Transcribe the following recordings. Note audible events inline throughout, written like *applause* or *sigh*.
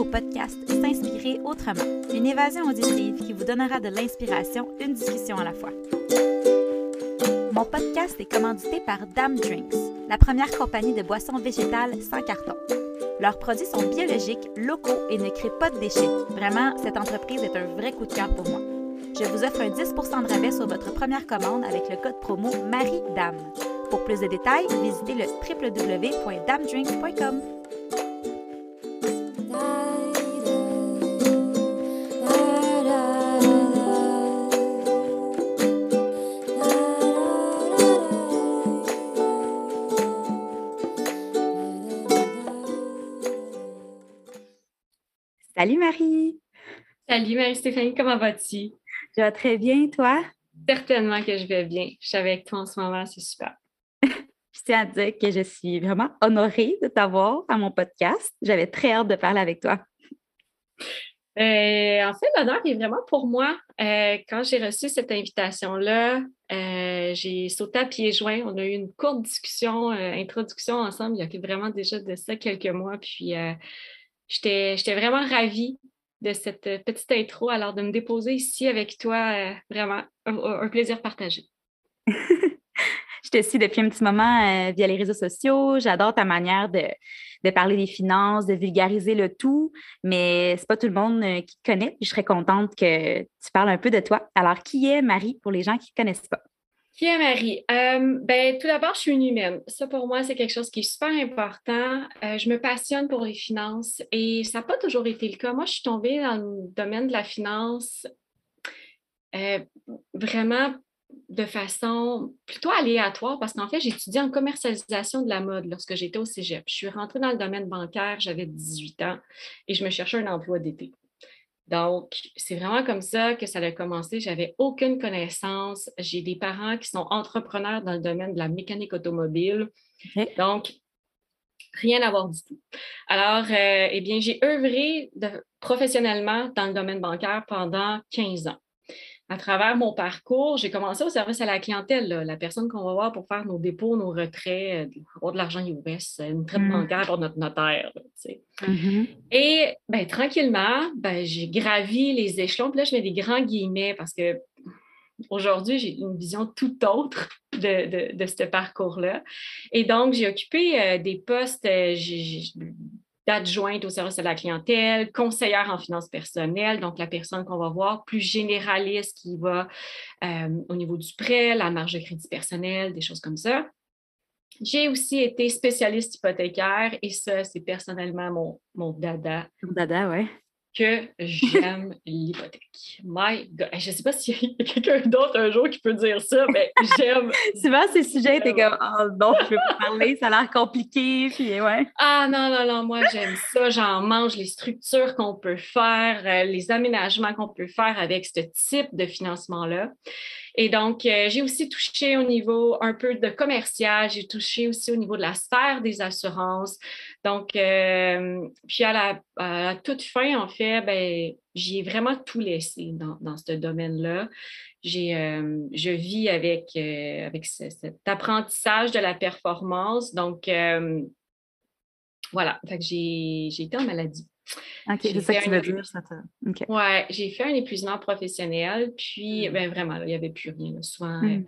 au podcast S'inspirer autrement, une évasion auditive qui vous donnera de l'inspiration, une discussion à la fois. Mon podcast est commandité par Dame Drinks, la première compagnie de boissons végétales sans carton. Leurs produits sont biologiques, locaux et ne créent pas de déchets. Vraiment, cette entreprise est un vrai coup de cœur pour moi. Je vous offre un 10 de rabais sur votre première commande avec le code promo MARIDAME. Pour plus de détails, visitez le www.damedrinks.com. Salut Marie! Salut Marie-Stéphanie, comment vas-tu? Je vais très bien, toi? Certainement que je vais bien. Je suis avec toi en ce moment, c'est super. *laughs* je tiens à dire que je suis vraiment honorée de t'avoir à mon podcast. J'avais très hâte de parler avec toi. Euh, en fait, l'honneur est vraiment pour moi. Euh, quand j'ai reçu cette invitation-là, euh, j'ai sauté à pieds joints. On a eu une courte discussion, introduction ensemble. Il y a vraiment déjà de ça quelques mois. Puis, j'étais vraiment ravie de cette petite intro. Alors, de me déposer ici avec toi, vraiment un plaisir partagé. Je te suis depuis un petit moment euh, via les réseaux sociaux. J'adore ta manière de, parler des finances, de vulgariser le tout, mais c'est pas tout le monde euh, qui te connaît. Je serais contente que tu parles un peu de toi. Alors, qui est Marie pour les gens qui ne connaissent pas? Qui est Marie? Euh, ben, tout d'abord, je suis une humaine. Ça, pour moi, c'est quelque chose qui est super important. je me passionne pour les finances et ça n'a pas toujours été le cas. Moi, je suis tombée dans le domaine de la finance vraiment de façon plutôt aléatoire parce qu'en fait, j'étudiais en commercialisation de la mode lorsque j'étais au cégep. Je suis rentrée dans le domaine bancaire, j'avais 18 ans et je me cherchais un emploi d'été. Donc, c'est vraiment comme ça que ça a commencé. J'avais aucune connaissance. J'ai des parents qui sont entrepreneurs dans le domaine de la mécanique automobile. Donc, rien à voir du tout. Alors, euh, eh bien, j'ai œuvré professionnellement dans le domaine bancaire pendant 15 ans à travers mon parcours, j'ai commencé au service à la clientèle, la personne qu'on va voir pour faire nos dépôts, nos retraits, euh, avoir de l'argent US, une traite mmh. bancaire pour notre notaire. Mmh Et ben, tranquillement, ben, j'ai gravi les échelons. Puis là, je mets des grands guillemets parce que aujourd'hui, j'ai une vision tout autre de, de, ce parcours-là. Et donc, j'ai occupé euh, des postes, euh, adjointe au service de la clientèle, conseillère en finances personnelles, donc la personne qu'on va voir, plus généraliste qui va euh, au niveau du prêt, la marge de crédit personnel, des choses comme ça. J'ai aussi été spécialiste hypothécaire et ça, c'est personnellement mon, mon dada. Mon dada, oui que j'aime l'hypothèque. My God. Je ne sais pas s'il y a *laughs* quelqu'un d'autre un jour qui peut dire ça, mais j'aime. *laughs* Souvent, ces sujets étaient comme Oh non, je ne peux pas parler, ça a l'air compliqué. Puis, ouais. Ah non, non, non, moi j'aime ça. J'en mange les structures qu'on peut faire, euh, les aménagements qu'on peut faire avec ce type de financement-là. Et donc, euh, j'ai aussi touché au niveau un peu de commercial, j'ai touché aussi au niveau de la sphère des assurances. Donc, euh, puis à la, toute fin, en fait, ben, j'ai vraiment tout laissé dans, ce domaine-là. Euh, je vis avec, avec cet apprentissage de la performance. Donc, voilà, j'ai été en maladie. OK, c'est ça que tu veux dire. Oui, j'ai fait un épuisement professionnel, puis mm. ben, vraiment, il n'y avait plus rien. Souvent, mm. euh,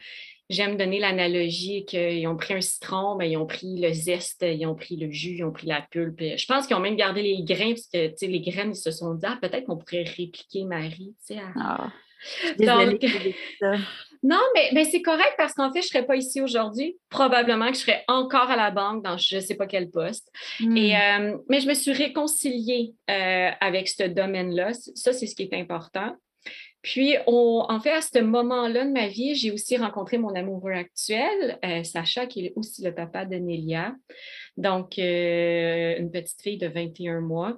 j'aime donner l'analogie qu'ils ont pris un citron, ben, ils ont pris le zeste, ils ont pris le jus, ils ont pris la pulpe. Je pense qu'ils ont même gardé les grains, parce que les graines, ils se sont dit, ah, peut-être qu'on pourrait répliquer Marie. À... Ah. *laughs* Donc, non, mais, c'est correct parce qu'en fait, je ne serais pas ici aujourd'hui. Probablement que je serais encore à la banque dans je ne sais pas quel poste. Hmm. Et, euh, mais je me suis réconciliée euh, avec ce domaine-là. Ça, c'est ce qui est important. Puis, en fait, à ce moment-là de ma vie, j'ai aussi rencontré mon amoureux actuel, euh, Sacha, qui est aussi le papa de Nélia. Donc, une petite fille de 21 mois.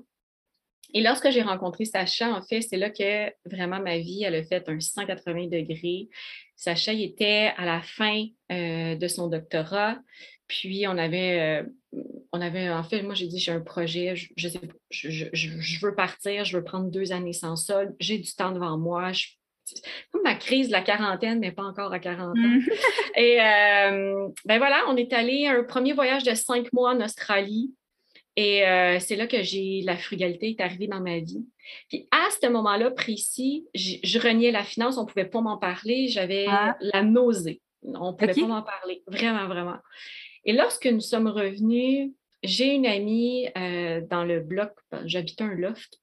Et lorsque j'ai rencontré Sacha, en fait, c'est là que vraiment ma vie, elle a fait un 180 degrés. Sacha, il était à la fin euh, de son doctorat. Puis on avait, euh, on avait, en fait, moi j'ai dit j'ai un projet, je, sais, je, veux partir, je veux prendre deux années sans sol, j'ai du temps devant moi. comme ma crise de la quarantaine, mais pas encore à 40 ans. Mm. Et euh, ben voilà, on est allé un premier voyage de cinq mois en Australie. Et euh, c'est là que j'ai la frugalité est arrivée dans ma vie. Puis à ce moment-là précis, je, reniais la finance, on ne pouvait pas m'en parler, j'avais ah. la nausée. On ne pouvait pas m'en parler, vraiment, vraiment. Et lorsque nous sommes revenus, j'ai une amie euh, dans le bloc, j'habitais un loft,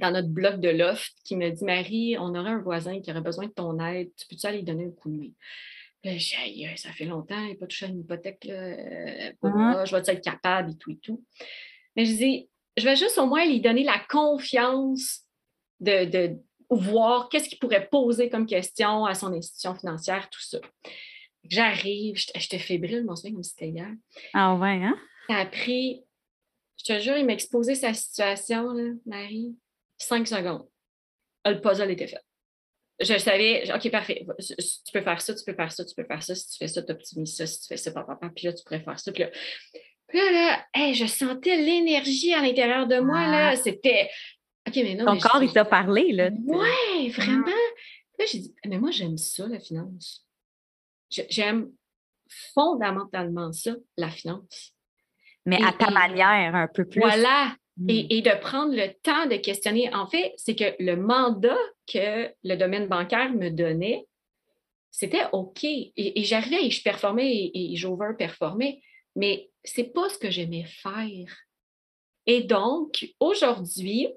dans notre bloc de loft, qui me dit Marie, on aurait un voisin qui aurait besoin de ton aide, tu peux-tu aller lui donner un coup de main? J'ai ça fait longtemps, il n'a pas touché à une hypothèque, là, euh, uh-huh. je vais être capable et tout et tout. Mais je dis, je vais juste au moins lui donner la confiance de, de voir qu'est-ce qu'il pourrait poser comme question à son institution financière, tout ça. J'arrive, j'étais fébrile, je m'en souviens comme c'était hier. Ah ouais, hein? Ça a pris, je te jure, il m'a exposé sa situation, là, Marie, cinq secondes. Le puzzle était fait je savais, OK, parfait, tu peux faire ça, tu peux faire ça, tu peux faire ça, si tu fais ça, tu optimises ça, si tu fais ça, papa, puis là, tu pourrais faire ça. Puis là, là, je sentais l'énergie à l'intérieur de moi, là, ah. c'était... OK, mais non. Ton corps, il t'a parlé, là. Oui, vraiment. Là, j'ai dit, mais moi, j'aime ça, la finance. J'aime fondamentalement ça, la finance. Mais à ta manière, un peu plus. Voilà, Mm. Et, de prendre le temps de questionner. En fait, c'est que le mandat que le domaine bancaire me donnait, c'était OK. Et, j'arrivais et je performais et, et j'over-performais, mais ce n'est pas ce que j'aimais faire. Et donc, aujourd'hui,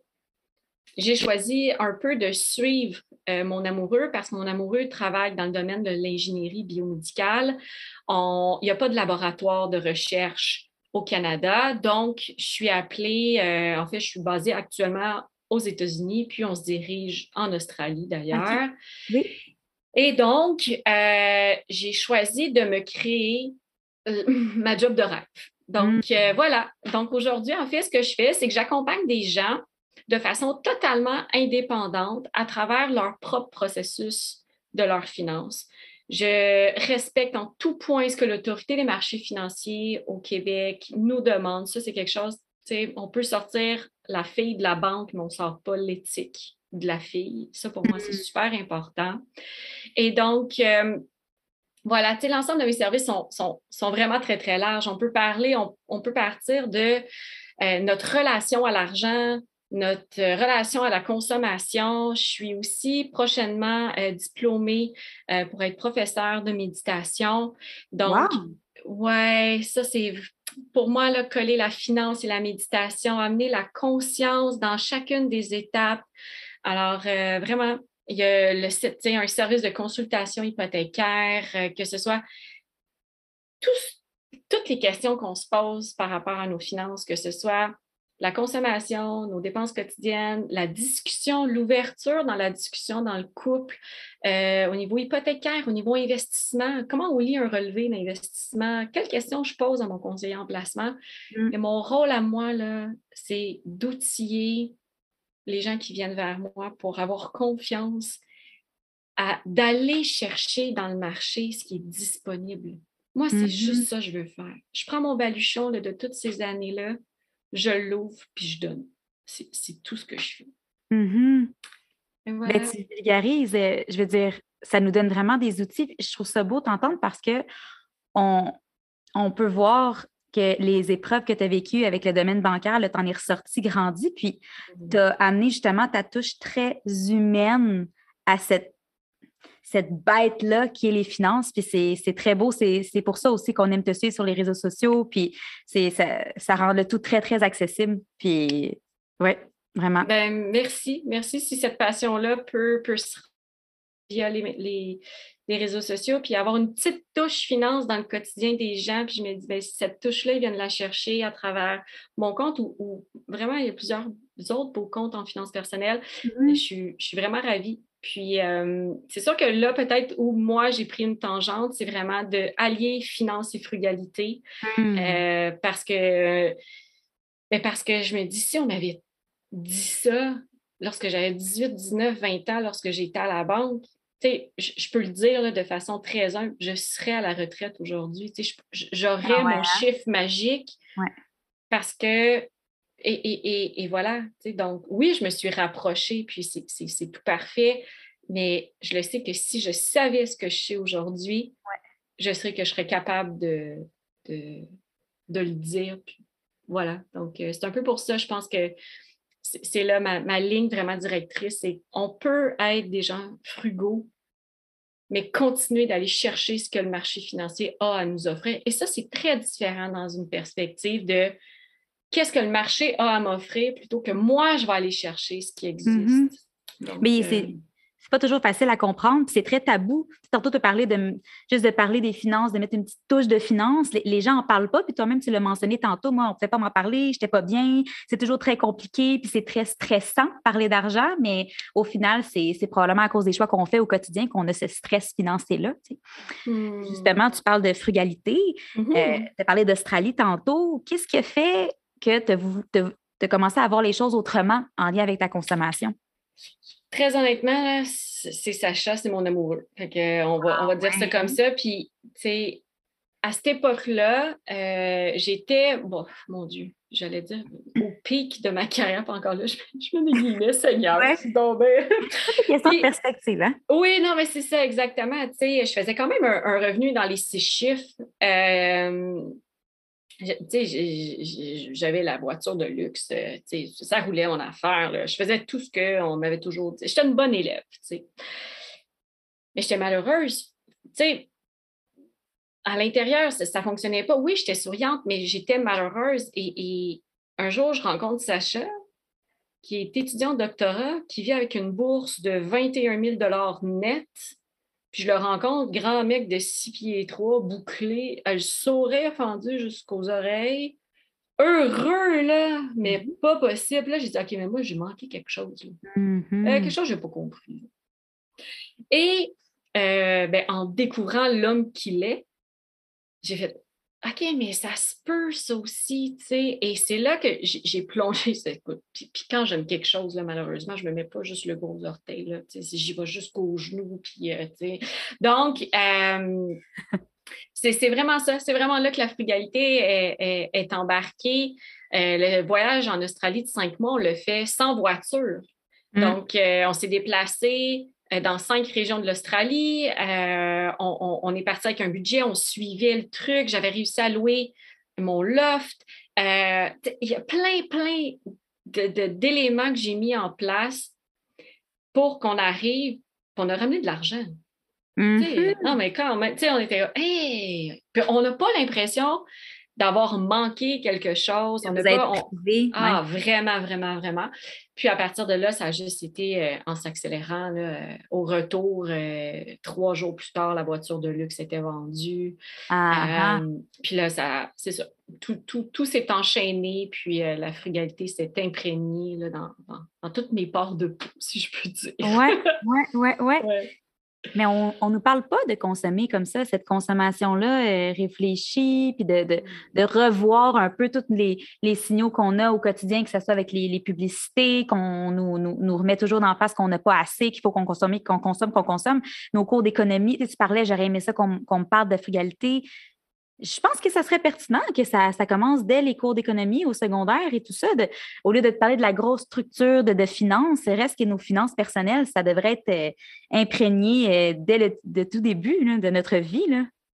j'ai choisi un peu de suivre euh, mon amoureux parce que mon amoureux travaille dans le domaine de l'ingénierie biomédicale. Il n'y a pas de laboratoire de recherche au Canada. Donc, je suis appelée, euh, en fait, je suis basée actuellement aux États-Unis, puis on se dirige en Australie d'ailleurs. Et donc, euh, j'ai choisi de me créer euh, *laughs* ma job de rêve. Donc, mm. voilà. Donc, aujourd'hui, en fait, ce que je fais, c'est que j'accompagne des gens de façon totalement indépendante à travers leur propre processus de leurs finances. Je respecte en tout point ce que l'autorité des marchés financiers au Québec nous demande. Ça, c'est quelque chose, on peut sortir la fille de la banque, mais on ne sort pas l'éthique de la fille. Ça, pour moi, c'est mm-hmm. super important. Et donc, euh, voilà, l'ensemble de mes services sont, sont, vraiment très, très larges. On peut parler, on, peut partir de euh, notre relation à l'argent, notre relation à la consommation. Je suis aussi prochainement euh, diplômée euh, pour être professeure de méditation. Donc, ouais, ça c'est pour moi là, coller la finance et la méditation, amener la conscience dans chacune des étapes. Alors, euh, vraiment, il y a le, un service de consultation hypothécaire, que ce soit toutes les questions qu'on se pose par rapport à nos finances, que ce soit la consommation, nos dépenses quotidiennes, la discussion, l'ouverture dans la discussion dans le couple, euh, au niveau hypothécaire, au niveau investissement, comment on lit un relevé d'investissement, quelles questions je pose à mon conseiller en placement? Mm. Et mon rôle à moi, c'est d'outiller les gens qui viennent vers moi pour avoir confiance à d'aller chercher dans le marché ce qui est disponible. Moi, c'est mm-hmm. juste ça que je veux faire. Je prends mon baluchon de toutes ces années-là, je l'ouvre puis je donne. C'est tout ce que je fais. Ben, tu vulgarises, euh, je veux dire, ça nous donne vraiment des outils. Je trouve ça beau t'entendre parce que on, on, peut voir que les épreuves que tu as vécues avec le domaine bancaire, tu en es ressorti grandi, puis mm-hmm. tu as amené justement ta touche très humaine à cette cette bête-là qui est les finances. Puis c'est très beau. C'est pour ça aussi qu'on aime te suivre sur les réseaux sociaux. Puis ça, ça rend le tout très, très accessible. Puis oui, vraiment. Ben, merci. Merci si cette passion-là peut, peut se via les, les, les, réseaux sociaux, puis avoir une petite touche finance dans le quotidien des gens. Puis je me dis, ben, si cette touche-là, ils viennent la chercher à travers mon compte ou, vraiment, il y a plusieurs autres beaux comptes en finance personnelle. Mm-hmm. je, suis, je suis vraiment ravie. Puis, euh, c'est sûr que là, peut-être où moi, j'ai pris une tangente, c'est vraiment de allier finance et frugalité. Hmm. Euh, parce que mais parce que je me dis, si on avait dit ça lorsque j'avais 18, 19, 20 ans, lorsque j'étais à la banque, je, je peux le dire de façon très humble, je serais à la retraite aujourd'hui. J'aurais ah mon hein? chiffre magique parce que et, voilà, donc oui, je me suis rapprochée, puis c'est tout parfait, mais je le sais que si je savais ce que je sais aujourd'hui, je serais que je serais capable de, de, le dire, voilà. Donc, c'est un peu pour ça, je pense que c'est là ma, ma, ligne vraiment directrice. C'est on peut être des gens frugaux, mais continuer d'aller chercher ce que le marché financier a à nous offrir. Et ça, c'est très différent dans une perspective de qu'est-ce que le marché a à m'offrir plutôt que moi, je vais aller chercher ce qui existe. Mm-hmm. mais c'est euh, pas toujours facile à comprendre, c'est très tabou. Tantôt, tu parler de juste de parler des finances, de mettre une petite touche de finances. Les, gens n'en parlent pas, puis toi-même, tu l'as mentionné tantôt, moi, on ne pouvait pas m'en parler, je n'étais pas bien, c'est toujours très compliqué, puis c'est très stressant parler d'argent, mais au final, c'est probablement à cause des choix qu'on fait au quotidien qu'on a ce stress financier-là. Hmm. Justement, tu parles de frugalité, mm-hmm. euh, tu as parlé d'Australie tantôt. Qu'est-ce qui a fait que tu as commencé à voir les choses autrement en lien avec ta consommation? Très honnêtement, c'est Sacha, c'est mon amoureux. Fait on va, on va dire ça comme ça. Puis, tu sais, à cette époque-là, euh, j'étais, bon, mon Dieu, j'allais dire au pic de ma carrière, pas encore là, je, je me guillemets, Seigneur. Ouais. Question de perspective, hein? Oui, non, mais c'est ça, exactement. Tu sais, je faisais quand même un, un, revenu dans les six chiffres. Euh, j'avais la voiture de luxe, euh, ça roulait mon affaire. Je faisais tout ce qu'on m'avait toujours dit. J'étais une bonne élève, mais j'étais malheureuse. à l'intérieur, ça ne fonctionnait pas. Oui, j'étais souriante, mais j'étais malheureuse. Et, un jour, je rencontre Sacha, qui est étudiant doctorat, qui vit avec une bourse de 21 000 net puis je le rencontre, grand mec de six pieds trois, bouclé, le sourire fendu jusqu'aux oreilles. Heureux, là, mais mm-hmm. pas possible. Là, j'ai dit, OK, mais moi, j'ai manqué quelque chose. Euh, quelque chose que je n'ai pas compris. Et euh, ben, en découvrant l'homme qu'il est, j'ai fait OK, mais ça se peut, ça aussi, tu sais. Et c'est là que j'ai plongé. Puis, puis, quand j'aime quelque chose, là, malheureusement, je ne me mets pas juste le gros orteil, là, j'y vais jusqu'au genou. Puis, euh, Donc, euh, c'est vraiment ça. C'est vraiment là que la frugalité est, embarquée. Euh, le voyage en Australie de cinq mois, on le fait sans voiture. Mmh. Donc, on s'est déplacé euh, dans cinq régions de l'Australie. Euh, on, est parti avec un budget, on suivait le truc. J'avais réussi à louer mon loft. Euh, il y a plein, plein d'éléments que j'ai mis en place pour qu'on arrive, qu'on a ramené de l'argent. Mm-hmm. Non, mais quand même, on était, hey! on n'a pas l'impression d'avoir manqué quelque chose. On pas, Ah, vraiment, vraiment, vraiment. Puis à partir de là, ça a juste été euh, en s'accélérant. Euh, au retour, euh, trois jours plus tard, la voiture de luxe était vendue. Ah, ah. puis là, ça, c'est ça. Tout, tout, tout s'est enchaîné, puis la frugalité s'est imprégnée là, dans, dans, dans, toutes mes parts de peau, si je peux dire. Oui, oui, oui, ouais. *laughs* Mais on ne nous parle pas de consommer comme ça, cette consommation-là euh, réfléchie, puis de, de, revoir un peu tous les, les signaux qu'on a au quotidien, que ce soit avec les, les publicités, qu'on nous, nous, nous, remet toujours dans la face qu'on n'a pas assez, qu'il faut qu'on consomme, qu'on consomme, qu'on consomme. Nos cours d'économie, tu parlais, j'aurais aimé ça qu'on me parle de frugalité je pense que ça serait pertinent que ça, commence dès les cours d'économie au secondaire et tout ça. au lieu de te parler de la grosse structure de, de finances, reste que nos finances personnelles, ça devrait être euh, imprégné euh, dès le tout début de notre vie.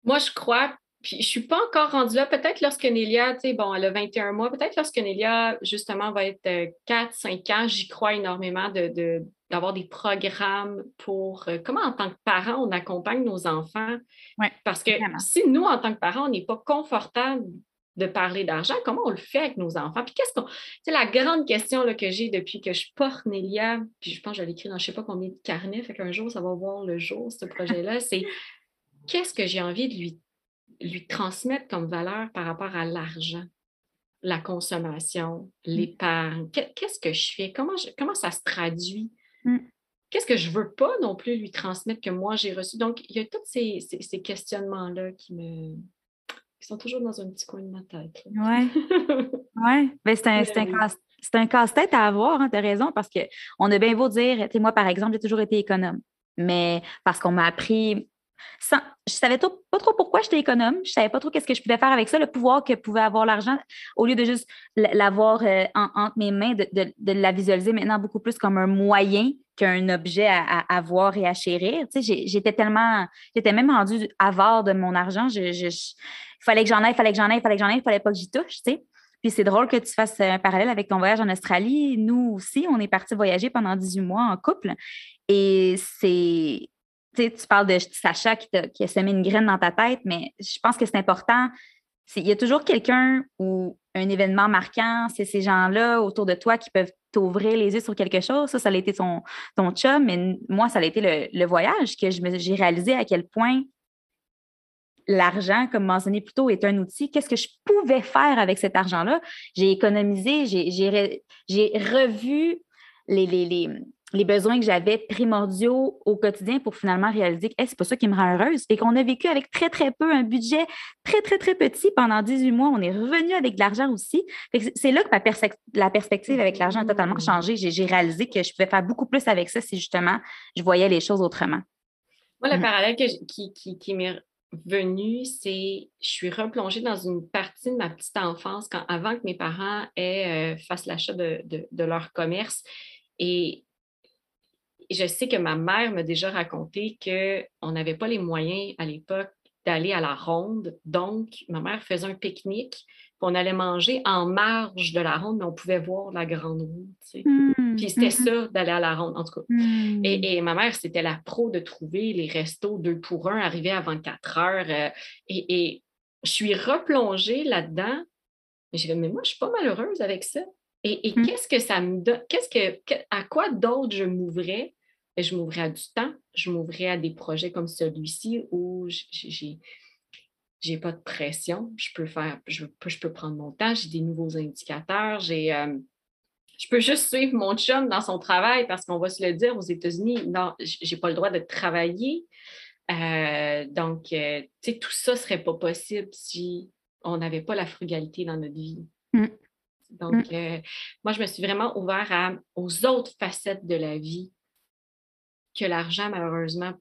Moi, je crois, puis je ne suis pas encore rendue là. Peut-être lorsque Nélia, tu sais, bon, elle a 21 mois, peut-être lorsque Nélia, justement, va être 4-5 euh, ans, j'y crois énormément de, d'avoir des programmes pour euh, comment, en tant que parent, on accompagne nos enfants? Parce que si nous, en tant que parents, on n'est pas confortable de parler d'argent, comment on le fait avec nos enfants? Puis qu'est-ce qu'on. C'est la grande question là, que j'ai depuis que je porte Nélia, puis je pense que je l'écris dans je ne sais pas combien de carnets, fait qu'un jour, ça va voir le jour, ce projet-là, *laughs* c'est qu'est-ce que j'ai envie de lui, lui transmettre comme valeur par rapport à l'argent? la consommation, mmh. l'épargne? Qu'est-ce que je fais? Comment, comment ça se traduit Mmh. Qu'est-ce que je ne veux pas non plus lui transmettre que moi j'ai reçu? Donc, il y a tous ces, questionnements-là qui me sont toujours dans un petit coin de ma tête. Oui. *laughs* ouais. Ben, c'est un, un casse-tête à avoir, hein, tu as raison, parce qu'on a bien beau dire, moi, par exemple, j'ai toujours été économe, mais parce qu'on m'a appris je je savais pas trop pourquoi j'étais économe. Je savais pas trop qu'est-ce que je pouvais faire avec ça, le pouvoir que pouvait avoir l'argent, au lieu de juste l'avoir euh, entre mes mains, de, la visualiser maintenant beaucoup plus comme un moyen qu'un objet à, avoir et à chérir. j'étais tellement, j'étais même rendue avare de mon argent. il fallait que j'en aille, il fallait que j'en aille, il fallait que j'en aille, il fallait pas que j'y touche, Puis c'est drôle que tu fasses un parallèle avec ton voyage en Australie. Nous aussi, on est parti voyager pendant 18 mois en couple. Et c'est. Tu sais, tu parles de Sacha qui, qui a semé une graine dans ta tête, mais je pense que c'est important. Il y a toujours quelqu'un ou un événement marquant, c'est ces gens-là autour de toi qui peuvent t'ouvrir les yeux sur quelque chose. Ça, ça a été ton, ton chum, mais moi, ça a été le, voyage que j'ai réalisé à quel point l'argent, comme mentionné plus tôt, est un outil. Qu'est-ce que je pouvais faire avec cet argent-là? J'ai économisé, j'ai revu les, les, besoins que j'avais primordiaux au quotidien pour finalement réaliser que c'est pas ça qui me rend heureuse. Et qu'on a vécu avec très, très peu, un budget très, très, très petit pendant 18 mois. On est revenu avec de l'argent aussi. C'est là que ma la perspective avec l'argent a totalement mmh. changé. J'ai réalisé que je pouvais faire beaucoup plus avec ça si justement je voyais les choses autrement. Moi, le mmh. parallèle qui, qui, qui m'est venu, c'est je suis replongée dans une partie de ma petite enfance quand, avant que mes parents aient, euh, fassent l'achat de, leur commerce. Et je sais que ma mère m'a déjà raconté qu'on n'avait pas les moyens à l'époque d'aller à la ronde. Donc, ma mère faisait un pique-nique qu'on allait manger en marge de la ronde, mais on pouvait voir la grande roue. Mmh, Puis c'était mmh. ça d'aller à la ronde, en tout cas. Mmh. Et, ma mère, c'était la pro de trouver les restos deux pour un, arriver à 24 heures. Euh, et, je suis replongée là-dedans. J'ai dit, mais moi, je suis pas malheureuse avec ça. Et, qu'est-ce que ça me donne? Qu'est-ce que, à quoi d'autre je m'ouvrais? Je m'ouvrais à du temps, je m'ouvrais à des projets comme celui-ci où j'ai j'ai pas de pression, je peux faire, je, je peux prendre mon temps, j'ai des nouveaux indicateurs, j'ai euh, je peux juste suivre mon chum dans son travail parce qu'on va se le dire aux États-Unis, non, j'ai pas le droit de travailler. Euh, donc, euh, tu sais, tout ça serait pas possible si on n'avait pas la frugalité dans notre vie. Mm. Donc, mm. moi, je me suis vraiment ouvert aux autres facettes de la vie que l'argent, malheureusement,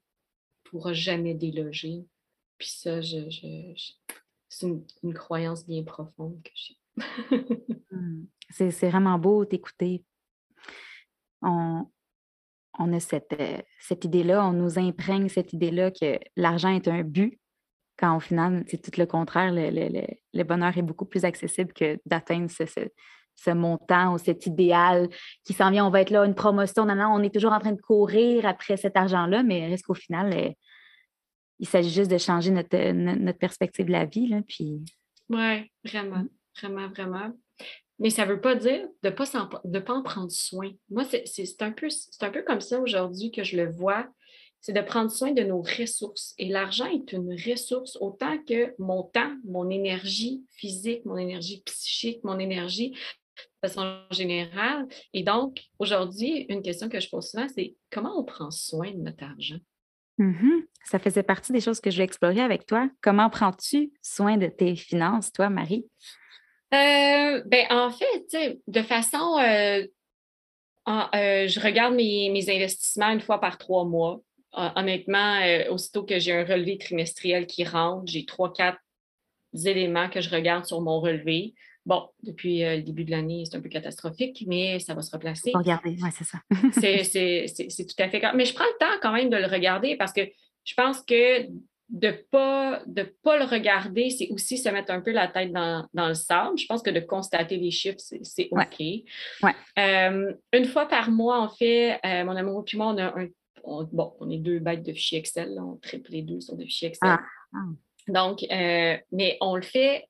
pourra jamais déloger. Puis ça, je, c'est une, croyance bien profonde que j'ai. *laughs* Hmm. c'est, vraiment beau t'écouter. On, on a cette, euh, cette idée-là, on nous imprègne cette idée-là que l'argent est un but, quand au final, c'est tout le contraire. Le, bonheur est beaucoup plus accessible que d'atteindre ce, ce, montant ou cet idéal qui s'en vient. On va être là, une promotion. Non, non, on est toujours en train de courir après cet argent-là, mais reste qu'au final, il s'agit juste de changer notre, notre, perspective de la vie. Puis... Oui, vraiment, vraiment, vraiment. Mais ça ne veut pas dire de ne pas, pas en prendre soin. Moi, c'est un, un peu comme ça aujourd'hui que je le vois. C'est de prendre soin de nos ressources. Et l'argent est une ressource autant que mon temps, mon énergie physique, mon énergie psychique, mon énergie de façon générale. Et donc, aujourd'hui, une question que je pose souvent, c'est comment on prend soin de notre argent? Mm-hmm. Ça faisait partie des choses que je vais explorer avec toi. Comment prends-tu soin de tes finances, toi, Marie? Euh, ben, en fait, de façon. Euh, euh, je regarde mes, investissements une fois par trois mois. honnêtement, aussitôt que j'ai un relevé trimestriel qui rentre, j'ai trois, quatre éléments que je regarde sur mon relevé. Bon, depuis euh, le début de l'année, c'est un peu catastrophique, mais ça va se replacer. Regarder, oui, c'est ça. *laughs* c'est tout à fait. Mais je prends le temps quand même de le regarder parce que je pense que de ne pas, de pas le regarder, c'est aussi se mettre un peu la tête dans, le sable. Je pense que de constater les chiffres, c'est OK. Ouais. Euh, une fois par mois, en fait, euh, mon amour et moi, on a un. bon, on est deux bêtes de fichiers Excel, on triple les deux sur des fichiers Excel. Ah, ah. Donc, mais on le fait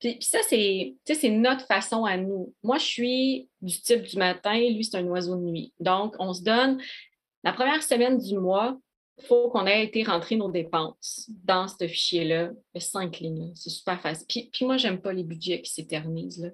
puis, ça, c'est notre façon à nous. Moi, je suis du type du matin, lui, c'est un oiseau de nuit. Donc, on se donne la première semaine du mois, il faut qu'on ait été rentrer nos dépenses dans ce fichier-là. Il cinq lignes. C'est super facile. Puis, puis moi, j'aime pas les budgets qui s'éternisent.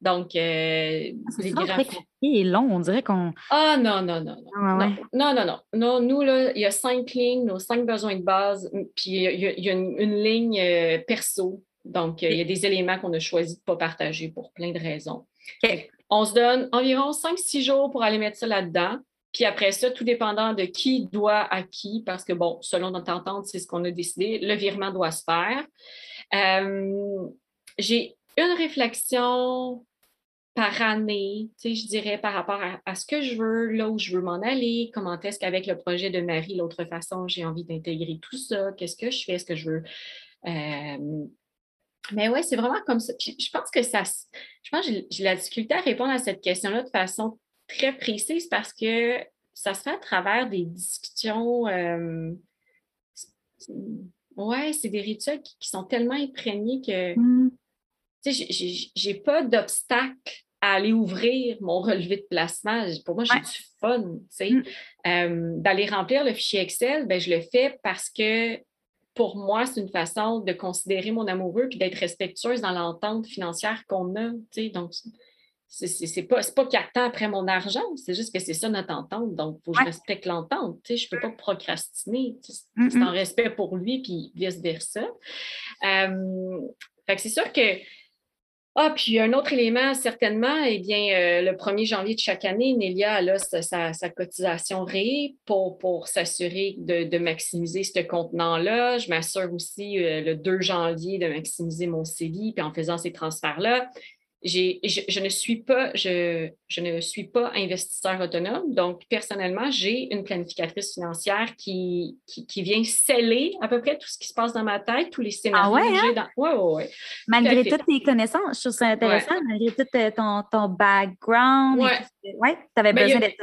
Donc, euh, ah, les graphiques. et long, on dirait qu'on. Ah non, non, non. Non. non, non, non, non. Nous, là, il y a cinq lignes, nos cinq besoins de base, puis il y a, une, ligne euh, perso donc, il y a des éléments qu'on a choisi de ne pas partager pour plein de raisons. On se donne environ 5-6 jours pour aller mettre ça là-dedans. Puis après ça, tout dépendant de qui doit à qui, parce que, bon, selon notre entente, c'est ce qu'on a décidé, le virement doit se faire. Euh, j'ai une réflexion par année, tu sais, je dirais par rapport à, ce que je veux, là où je veux m'en aller, comment est-ce qu'avec le projet de Marie, l'autre façon, j'ai envie d'intégrer tout ça, qu'est-ce que je fais, est-ce que je veux euh, Mais oui, c'est vraiment comme ça. je pense que ça, je pense que j'ai la difficulté à répondre à cette question-là de façon très précise parce que ça se fait à travers des discussions. Euh, ouais, c'est des rituels qui, sont tellement imprégnés que mm. tu sais, j'ai pas d'obstacle à aller ouvrir mon relevé de placement. Pour moi, j'ai du fun. Tu sais. Mm. Euh, d'aller remplir le fichier Excel, ben, je le fais parce que pour moi, c'est une façon de considérer mon amoureux puis d'être respectueuse dans l'entente financière qu'on a. Donc, c'est pas, pas qu'il attend après mon argent, c'est juste que c'est ça notre entente. Donc, il faut que je respecte l'entente. Je ne peux pas procrastiner. C'est un respect pour lui, puis vice-versa. Euh, c'est sûr que ah, puis un autre élément, certainement, eh bien, euh, le 1er janvier de chaque année, Nélia a sa, cotisation RÉ pour, pour s'assurer de, maximiser ce contenant-là. Je m'assure aussi euh, le 2 janvier de maximiser mon CELI, puis en faisant ces transferts-là, je, ne suis pas, je, ne suis pas investisseur autonome. Donc, personnellement, j'ai une planificatrice financière qui, qui, vient sceller à peu près tout ce qui se passe dans ma tête, tous les ah scénarios que j'ai hein? dans. Oui, oui, oui. Malgré toutes tes connaissances, je trouve ça intéressant, malgré tout euh, ton, ton background. Oui, tu avais ben, besoin d'être.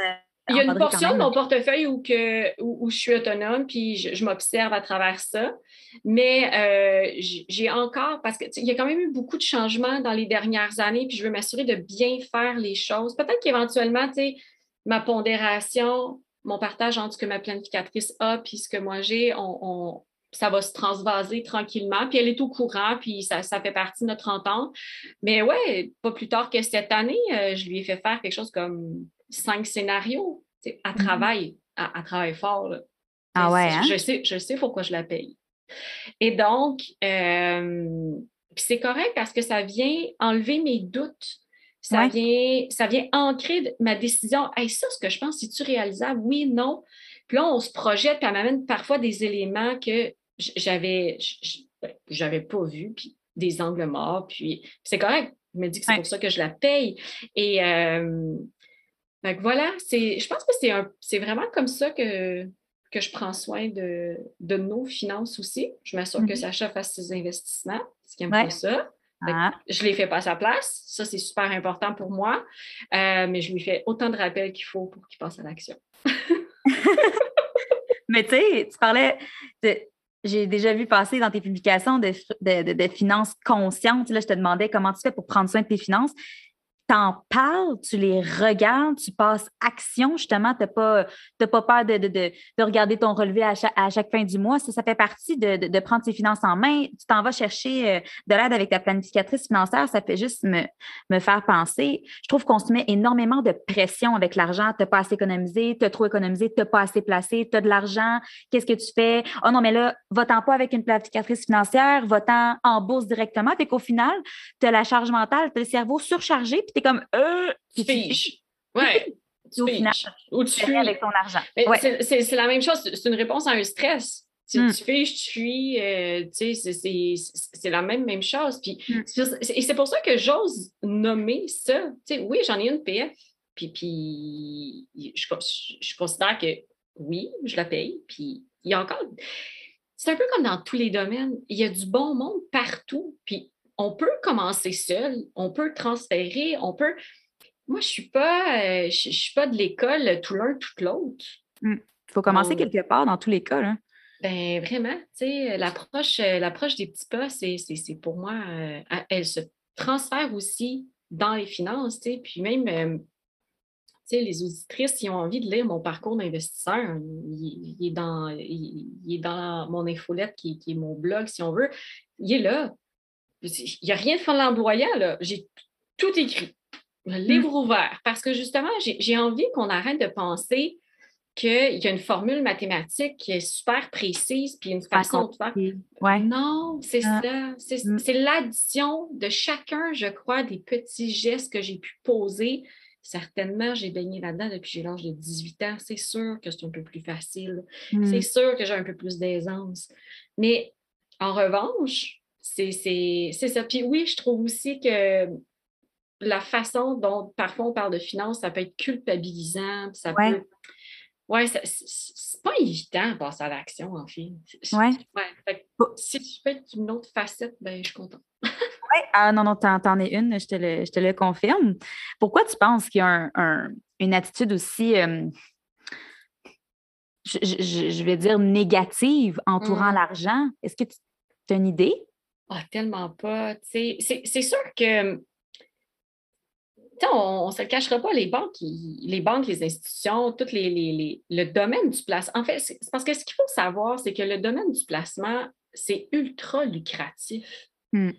Il y a une portion de mon portefeuille où, que, où, je suis autonome, puis je, m'observe à travers ça. Mais euh, j'ai encore, parce qu'il y a quand même eu beaucoup de changements dans les dernières années, puis je veux m'assurer de bien faire les choses. Peut-être qu'éventuellement, ma pondération, mon partage entre ce que ma planificatrice a puis ce que moi j'ai, on, ça va se transvaser tranquillement. Puis elle est au courant, puis ça, fait partie de notre entente. Mais ouais, pas plus tard que cette année, euh, je lui ai fait faire quelque chose comme cinq scénarios. À mm-hmm. travail, à, travail fort. Ah ouais, hein? je, sais, je sais pourquoi je la paye. Et donc, euh, c'est correct parce que ça vient enlever mes doutes. Ça, vient, ça vient ancrer ma décision. Hey, ça, ce que je pense, c'est-tu réalisable? Oui, non. Puis là, on se projette, puis elle m'amène parfois des éléments que j'avais ben, j'avais pas vus, puis des angles morts. Puis c'est correct. Je me dit que c'est pour ça que je la paye. Et euh, voilà, je pense que c'est, c'est vraiment comme ça que, que je prends soin de, nos finances aussi. Je m'assure que mm-hmm. Sacha fasse ses investissements, ce qui aime pas ça. Ah. Je ne les fais pas à sa place. Ça, c'est super important pour moi. Euh, mais je lui fais autant de rappels qu'il faut pour qu'il passe à l'action. *laughs* mais tu sais, tu parlais de, j'ai déjà vu passer dans tes publications de, de, finances conscientes. Là, je te demandais comment tu fais pour prendre soin de tes finances t'en parles, tu les regardes, tu passes action, justement, tu n'as pas, pas peur de, de, de, regarder ton relevé à chaque, à chaque, fin du mois. Ça, ça fait partie de, prendre tes finances en main. Tu t'en vas chercher euh, de l'aide avec ta planificatrice financière, ça fait juste me, me faire penser. Je trouve qu'on se met énormément de pression avec l'argent. Tu n'as pas assez économisé, tu as trop économisé, tu n'as pas assez placé, tu as de l'argent, qu'est-ce que tu fais? Oh non, mais là, va-t'en pas avec une planificatrice financière, va-t'en en bourse directement. Fait qu'au final, tu as la charge mentale, tu as le cerveau surchargé, puis comme euh, tu fiches. Ouais. *laughs* Ou tu fuis. avec ton argent. C'est la même chose. C'est une réponse à un stress. Tu, hmm. tu fiches, tu fuis, euh, tu sais, c'est la même, même chose. Puis, hmm. Et c'est pour ça que j'ose nommer ça. Tu sais, oui, j'en ai une PF. Puis, puis je, je, considère que oui, je la paye. Puis il y a encore. C'est un peu comme dans tous les domaines. Il y a du bon monde partout. Puis on peut commencer seul, on peut transférer, on peut. Moi, je ne suis, pas, euh, je, suis pas de l'école tout l'un, tout l'autre. Il hmm. faut commencer quelque part dans tous les cas. Là. Ben, vraiment, tu sais, l'approche, euh, l'approche des petits pas, c'est, pour moi, euh, elle se transfère aussi dans les finances, tu sais, puis même, tu sais, les auditrices, qui ont envie de lire mon parcours d'investisseur, il, est dans, il, est dans mon infolette qui, qui, est mon blog, si on veut, il est là. Il n'y a rien de flamboyant, là. J'ai tout écrit. Le hmm. livre ouvert. Parce que justement, j'ai envie qu'on arrête de penser qu'il y a une formule mathématique qui est super précise, puis une façon de faire. Ouais. Non, c'est ah. ça. Hmm. C'est l'addition de chacun, je crois, des petits gestes que j'ai pu poser. Certainement, j'ai baigné là-dedans depuis j'ai l'âge de 18 ans. C'est sûr que c'est un peu plus facile. Hmm. C'est sûr que j'ai un peu plus d'aisance. Mais en revanche, c'est ça. Puis oui, je trouve aussi que la façon dont parfois on parle de finances, ça peut être culpabilisant. Ça ouais. peut. c'est pas évident de passer à l'action, en fait. Ouais. ouais si tu fais une autre facette, ben, je suis contente. *laughs* oui, ah non, non, t'en, es une, je te, le, je te le confirme. Pourquoi tu penses qu'il y a une attitude aussi, euh, je, vais dire, négative entourant mmh. l'argent? Est-ce que tu as une idée? Ah, tellement pas. C'est, sûr que on ne se le cachera pas, les banques, les banques, les institutions, tout les, le domaine du placement. En fait, c'est parce que ce qu'il faut savoir, c'est que le domaine du placement, c'est ultra lucratif. Hmm.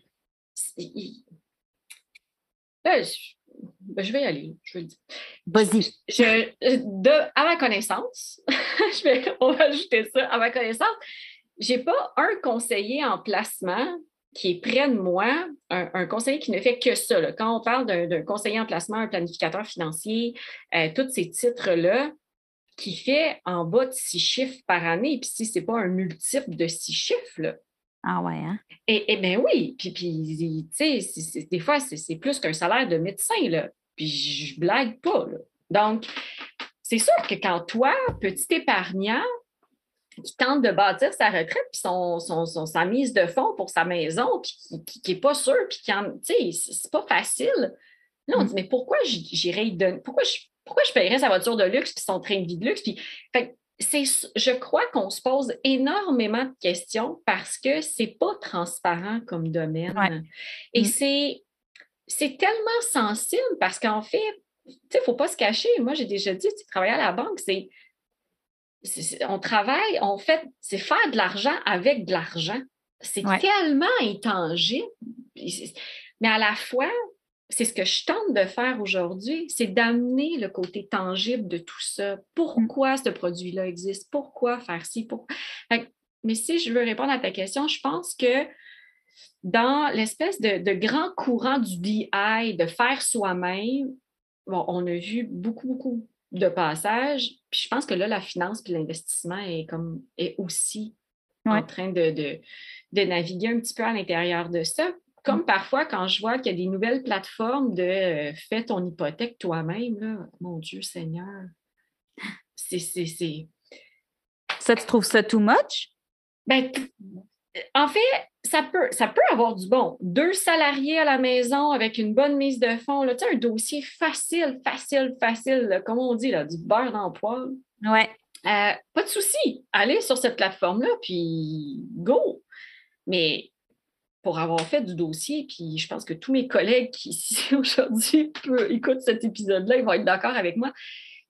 Ben, je, vais y aller, je vais le dire. Vas-y. à ma connaissance, *laughs* je vais, on va ajouter ça, à ma connaissance, je n'ai pas un conseiller en placement qui est près de moi, un, conseiller qui ne fait que ça. Quand on parle d'un conseiller en placement, un planificateur financier, euh, tous ces titres-là, qui fait en bas de six chiffres par année, puis si ce n'est pas un multiple de six chiffres, là, ah ouais, hein? Et, bien oui, puis, puis tu sais, des fois, c'est plus qu'un salaire de médecin, là. Puis je blague pas, là. Donc, c'est sûr que quand toi, petit épargnant, qui tente de bâtir sa retraite, puis son, sa mise de fonds pour sa maison, puis qui n'est pas sûr, puis qui en. Tu sais, c'est pas facile. Là, on mm. dit, mais pourquoi j'irais donner. Pourquoi je, pourquoi je paierais sa voiture de luxe, puis son train de vie de luxe? Puis, je crois qu'on se pose énormément de questions parce que c'est pas transparent comme domaine. Et mm. c'est, c'est tellement sensible parce qu'en fait, il ne faut pas se cacher. Moi, j'ai déjà dit, tu travailles à la banque, c'est on travaille, on fait, c'est faire de l'argent avec de l'argent. C'est tellement intangible. Mais à la fois, c'est ce que je tente de faire aujourd'hui, c'est d'amener le côté tangible de tout ça. Pourquoi ce produit-là existe? Pourquoi faire ci? Pour... Mais si je veux répondre à ta question, je pense que dans l'espèce de, de, grand courant du DI, de faire soi-même, bon, on a vu beaucoup, beaucoup de passage. Puis je pense que là, la finance puis l'investissement est comme est aussi en train de, de, naviguer un petit peu à l'intérieur de ça. Comme mm. parfois, quand je vois qu'il y a des nouvelles plateformes de euh, fais ton hypothèque toi-même, mon Dieu Seigneur. C'est. Ça, tu trouves ça too much? Ben, en fait, ça peut, ça peut avoir du bon. Deux salariés à la maison avec une bonne mise de fonds, là, un dossier facile, facile, facile, comme on dit, là, du beurre d'emploi. Ouais. Euh, pas de souci. Allez sur cette plateforme-là, puis go. Mais pour avoir fait du dossier, puis je pense que tous mes collègues qui ici *laughs* aujourd'hui écoutent cet épisode-là, ils vont être d'accord avec moi.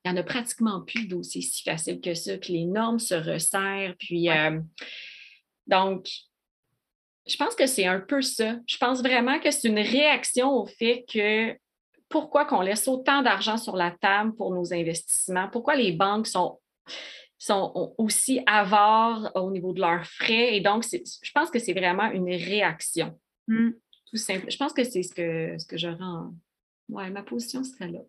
Il n'y en a pratiquement plus de dossiers si faciles que ça, puis les normes se resserrent, puis euh, donc, je pense que c'est un peu ça. Je pense vraiment que c'est une réaction au fait que pourquoi qu'on laisse autant d'argent sur la table pour nos investissements, pourquoi les banques sont, sont aussi avares au niveau de leurs frais? Et donc, je pense que c'est vraiment une réaction. Hmm. Tout simple. Je pense que c'est ce que, ce que je rends. Ouais, ma position serait là.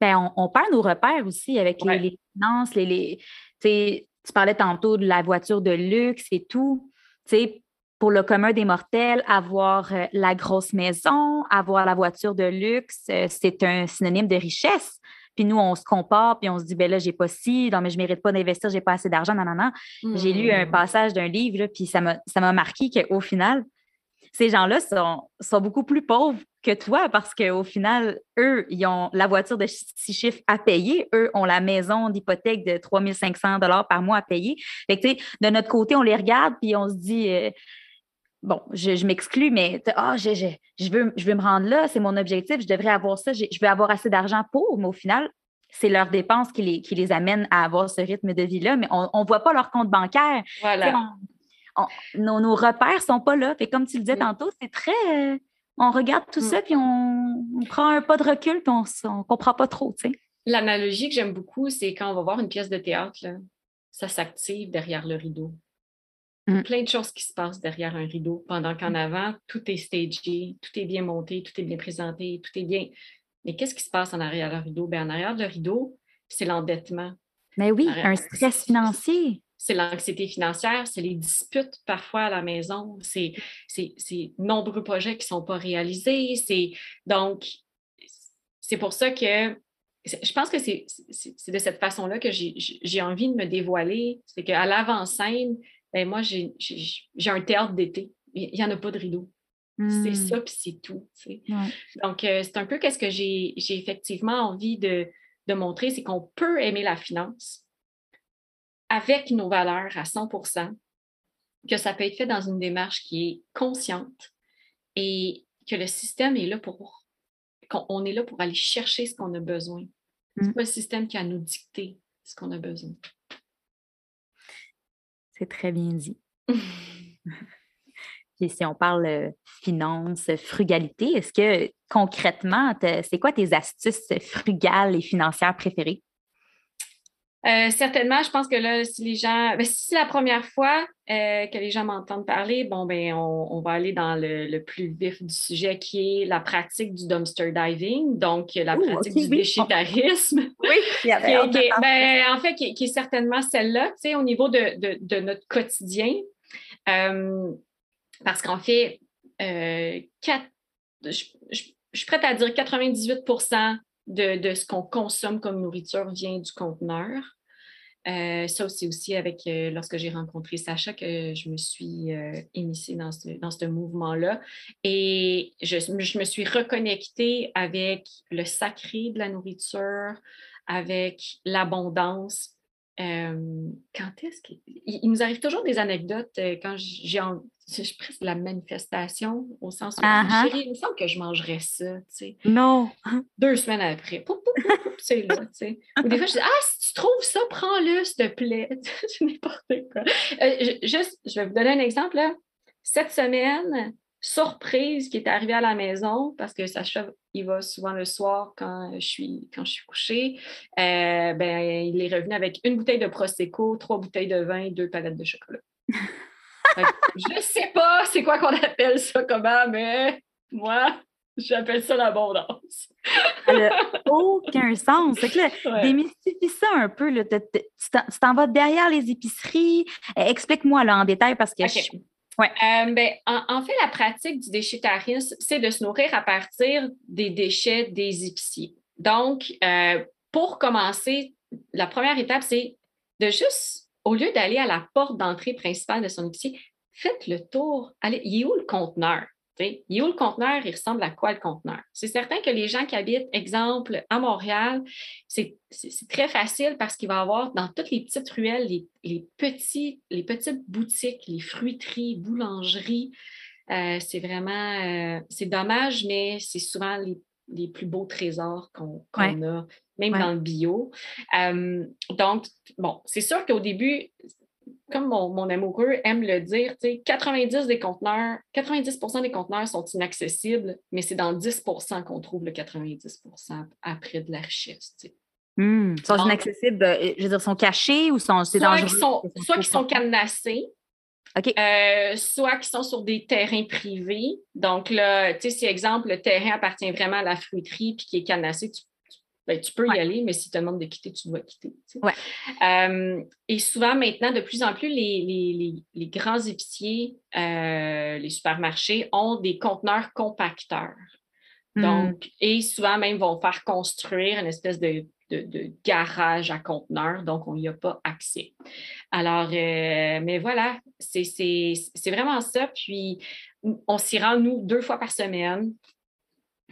Bien, on, perd nos repères aussi avec les, finances, les, tu parlais tantôt de la voiture de luxe et tout. Tu sais, pour le commun des mortels, avoir euh, la grosse maison, avoir la voiture de luxe, euh, c'est un synonyme de richesse. Puis nous, on se compare, puis on se dit, ben là, j'ai pas ci, non, mais je mérite pas d'investir, j'ai pas assez d'argent, non, non, non. J'ai lu un mmh. passage d'un livre, puis ça m'a marqué qu'au final, ces gens-là sont, sont, beaucoup plus pauvres que toi parce qu'au final, eux, ils ont la voiture de six chiffres à payer. Eux ont la maison d'hypothèque de 3500 par mois à payer. Fait que, de notre côté, on les regarde puis on se dit, euh, bon, je, m'exclus, mais ah, je, je, veux, je veux me rendre là, c'est mon objectif, je devrais avoir ça, je veux avoir assez d'argent pour, mais au final, c'est leurs dépenses qui les, qui les amènent à avoir ce rythme de vie-là, mais on ne voit pas leur compte bancaire. Voilà nos, repères ne sont pas là. Fait comme tu le disais tantôt, c'est très. Euh, on regarde tout mm. ça, puis on, prend un pas de recul, puis on ne comprend pas trop. L'analogie que j'aime beaucoup, c'est quand on va voir une pièce de théâtre, ça s'active derrière le rideau. Mm. Plein de choses qui se passent derrière un rideau, pendant qu'en mm. avant, tout est stagé, tout est bien monté, tout est bien présenté, tout est bien. Mais qu'est-ce qui se passe en arrière du rideau? Bien, en arrière du rideau, c'est l'endettement. Mais oui, un stress financier c'est l'anxiété financière, c'est les disputes parfois à la maison, c'est nombreux projets qui ne sont pas réalisés. C'est donc, c'est pour ça que je pense que c'est de cette façon-là que j'ai envie de me dévoiler. C'est qu'à l'avant-scène, ben moi, j'ai un théâtre d'été. Il n'y en a pas de rideau. C'est hmm. ça, puis c'est tout. Donc, euh, c'est un peu qu'est-ce que j'ai effectivement envie de, de montrer, c'est qu'on peut aimer la finance avec nos valeurs à 100% que ça peut être fait dans une démarche qui est consciente et que le système est là pour qu'on est là pour aller chercher ce qu'on a besoin. Ce n'est mm. pas le système qui a nous dicter ce qu'on a besoin. C'est très bien dit. *laughs* Et si on parle euh, finance, frugalité, est-ce que concrètement, c'est quoi tes astuces frugales et financières préférées? Euh, certainement, je pense que là, si les gens, ben, si c'est la première fois euh, que les gens m'entendent parler, bon, ben, on, va aller dans le, plus vif du sujet qui est la pratique du dumpster diving, donc la pratique du déchetarisme. Oui, *laughs* qui, ben, en fait, qui, est certainement celle-là, tu sais, au niveau de, notre quotidien. Euh, parce qu'en fait, je, suis prête à dire 98 de, ce qu'on consomme comme nourriture vient du conteneur. Euh, ça, c'est aussi avec euh, lorsque j'ai rencontré Sacha que je me suis euh, initiée dans ce, dans ce mouvement-là. Et je, je, me suis reconnectée avec le sacré de la nourriture, avec l'abondance, quand est-ce qu'il il nous arrive toujours des anecdotes quand j'ai je presque la manifestation au sens où uh il me semble que je mangerais ça, tu sais. Non. *laughs* Deux semaines après, c'est là, tu sais. Ou des fois, je dis Ah, si tu trouves ça, prends-le, s'il te plaît. *laughs* C'est n'importe quoi. juste, je vais vous donner un exemple. Là. Cette semaine, surprise qui est arrivée à la maison parce que Sacha, il va souvent le soir quand je suis, quand je suis couchée. Euh, ben, il est revenu avec une bouteille de Prosecco, trois bouteilles de vin et deux palettes de chocolat. *laughs* je ne sais pas c'est quoi qu'on appelle ça comment, mais moi, j'appelle ça l'abondance. ça n'a aucun sens. C'est que démystifie ça un peu. tu t'en vas derrière les épiceries. Explique-moi là en détail parce que je Euh, ben, en, fait, la pratique du déchetarisme, c'est de se nourrir à partir des déchets des épiciers. Donc, euh, pour commencer, la première étape, c'est de juste, au lieu d'aller à la porte d'entrée principale de son épicier, faites le tour. Allez, il est où le conteneur? Il est où le conteneur? Il ressemble à quoi le conteneur? C'est certain que les gens qui habitent, exemple, à Montréal, c'est très facile parce qu'il va y avoir dans toutes les petites ruelles, les, petits, les petites boutiques, les fruiteries, boulangeries. Euh, c'est vraiment, euh, c'est dommage, mais c'est souvent les, plus beaux trésors qu'on a, même dans le bio. Euh, donc, bon, c'est sûr qu'au début, comme mon, amoureux aime le dire, 90 des conteneurs, 90 des conteneurs sont inaccessibles, mais c'est dans 10% qu'on trouve le 90% après de la richesse. Mmh. Sont inaccessibles, euh, je veux dire, sont cachés ou sont c'est dangereux? Sont, soit qui sont cadenassés, euh, soit qui sont sur des terrains privés. Donc là, tu sais, si exemple, le terrain appartient vraiment à la fruiterie puis qui est cadenassé, tu ben, tu peux y aller, mais si tu te demandes de quitter, tu dois quitter. Euh, et souvent, maintenant, de plus en plus, les, grands épiciers, euh, les supermarchés ont des conteneurs compacteurs. Hmm. Donc, et souvent même vont faire construire une espèce de, garage à conteneurs, donc on n'y a pas accès. Alors, euh, mais voilà, c'est vraiment ça. Puis, on s'y rend, nous, deux fois par semaine.